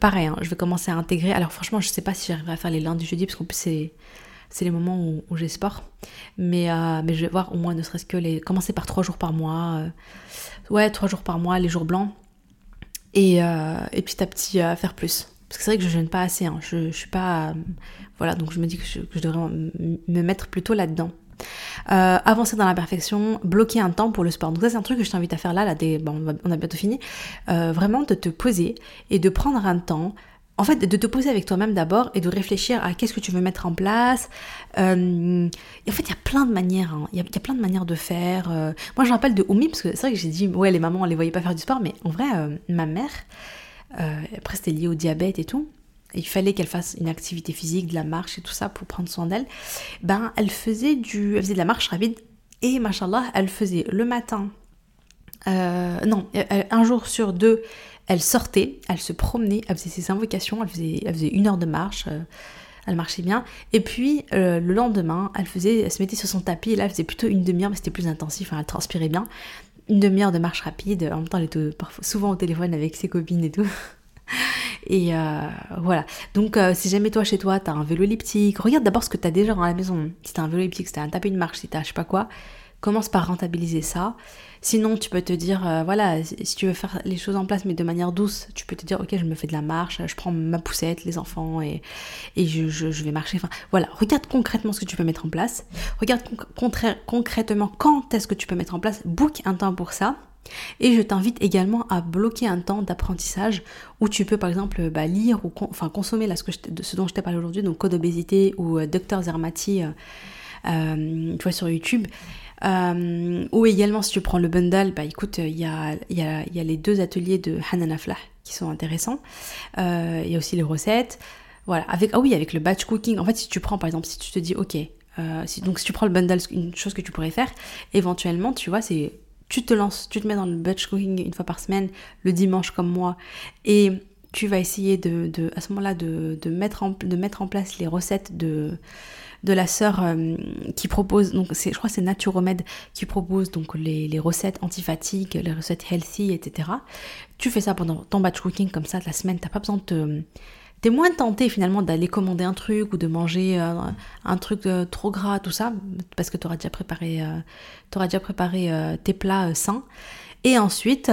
pareil, hein, je vais commencer à intégrer. Alors franchement, je sais pas si j'arriverai à faire les lundis, jeudi, parce qu'en plus c'est c'est les moments où, j'ai sport. Mais, euh, mais je vais voir au moins ne serait-ce que les. Commencer par trois jours par mois. Euh, ouais, trois jours par mois, les jours blancs. Et, euh, et petit à petit faire plus. Parce que c'est vrai que je jeûne pas assez. Hein. Je, je suis pas. voilà, donc je me dis que je, devrais me mettre plutôt là-dedans. avancer dans la perfection, bloquer un temps pour le sport. Donc ça c'est un truc que je t'invite à faire là, là bon, on a bientôt fini. vraiment de te poser et de prendre un temps en fait, de te poser avec toi-même d'abord et de réfléchir à qu'est-ce que tu veux mettre en place. Euh, en fait, il y a plein de manières. Hein. Il y, a plein de manières de faire. Euh. moi, je me rappelle de Oumi, parce que c'est vrai que j'ai dit, ouais, les mamans, on les voyait pas faire du sport, mais en vrai, euh, ma mère, après, c'était lié au diabète et tout. il fallait qu'elle fasse une activité physique, de la marche et tout ça pour prendre soin d'elle. Ben, elle faisait du, elle faisait de la marche rapide et, machallah, elle faisait le matin. non, un jour sur deux, elle sortait, elle se promenait, elle faisait ses invocations, elle faisait, elle faisait une heure de marche, euh, elle marchait bien. Et puis euh, le lendemain, elle faisait, elle se mettait sur son tapis et là elle faisait plutôt une demi-heure, mais c'était plus intensif, elle transpirait bien. Une demi-heure de marche rapide. En même temps, elle était souvent au téléphone avec ses copines et tout. (laughs) Et euh, voilà. Donc, si jamais toi, chez toi, t'as un vélo elliptique, regarde d'abord ce que t'as déjà dans la maison. Si t'as un vélo elliptique, si t'as un tapis de marche, si t'as je sais pas quoi, commence par rentabiliser ça. Sinon, tu peux te dire, euh, voilà, si tu veux faire les choses en place, mais de manière douce, tu peux te dire, ok, je me fais de la marche, je prends ma poussette, les enfants, et, et je, je, vais marcher. Enfin, voilà, regarde concrètement ce que tu peux mettre en place. Regarde concrètement quand est-ce que tu peux mettre en place. Book un temps pour ça. Et je t'invite également à bloquer un temps d'apprentissage où tu peux par exemple bah, lire ou enfin, consommer là, ce, que ce dont je t'ai parlé aujourd'hui, donc Code Obésité ou euh, Dr Zermati, euh, tu vois, sur YouTube. Euh, ou également, si tu prends le bundle, bah écoute, il y a, les deux ateliers de Hanan Aflah qui sont intéressants. Euh, il y a aussi les recettes. Voilà, avec, ah oui, avec le batch cooking. En fait, si tu prends, par exemple, si tu te dis, ok, euh, donc si tu prends le bundle, une chose que tu pourrais faire, éventuellement, tu vois, c'est tu te lances, tu te mets dans le batch cooking une fois par semaine, le dimanche comme moi, et tu vas essayer de, à ce moment-là de, mettre de mettre en place les recettes de, de la sœur euh, qui propose, donc je crois c'est Naturomed qui propose donc les, recettes antifatigue, les recettes healthy, etc. Tu fais ça pendant ton batch cooking comme ça la semaine, t'as pas besoin de te... T'es moins tenté finalement d'aller commander un truc ou de manger euh, un truc euh, trop gras, tout ça, parce que tu auras déjà préparé, déjà préparé tes plats sains. Et ensuite,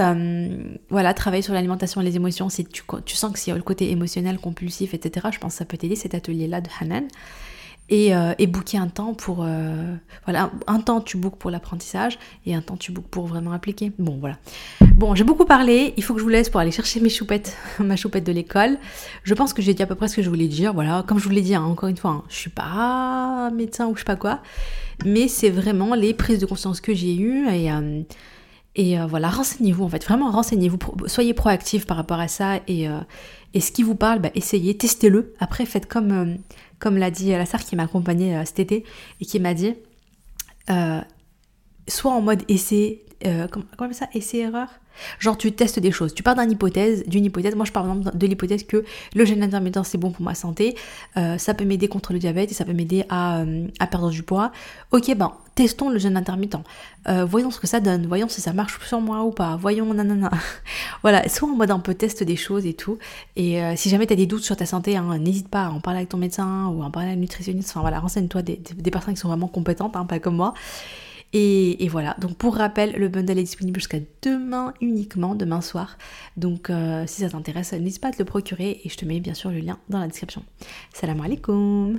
voilà, travailler sur l'alimentation et les émotions. Si tu, tu sens que s'il y a le côté émotionnel, compulsif, etc., je pense que ça peut t'aider cet atelier-là de Hanan et, euh, booker un temps pour euh, voilà un, temps tu bookes pour l'apprentissage et un temps tu bookes pour vraiment appliquer. Bon voilà. Bon j'ai beaucoup parlé. Il faut que je vous laisse pour aller chercher mes choupettes (laughs) ma choupette de l'école. Je pense que j'ai dit à peu près ce que je voulais dire voilà. Comme je vous l'ai dit hein, encore une fois hein, je suis pas médecin ou je sais pas quoi. Mais c'est vraiment les prises de conscience que j'ai eues et euh, et voilà, renseignez-vous en fait, vraiment renseignez-vous, soyez proactifs par rapport à ça et, et ce qui vous parle, bah, essayez, testez-le. Après, faites comme, comme l'a dit la sœur qui m'a accompagnée euh, cet été et qui m'a dit euh, soit en mode essai, euh, comment, ça, essai-erreur? Genre tu testes des choses, tu pars d'une hypothèse, d'une hypothèse. Moi je pars de l'hypothèse que le jeûne intermittent c'est bon pour ma santé, ça peut m'aider contre le diabète et ça peut m'aider à, à, perdre du poids. Ok ben testons le jeûne intermittent. voyons ce que ça donne, voyons si ça marche sur moi ou pas, voyons nanana. (laughs) voilà, soit en mode un peu test des choses et tout. Et si jamais tu as des doutes sur ta santé, hein, n'hésite pas à en parler avec ton médecin ou à en parler à un nutritionniste. Enfin voilà, renseigne-toi des, des, personnes qui sont vraiment compétentes, hein, pas comme moi. Et, voilà, donc pour rappel, le bundle est disponible jusqu'à demain uniquement, demain soir. Donc euh, si ça t'intéresse, n'hésite pas à te le procurer et je te mets bien sûr le lien dans la description. Salam alaikum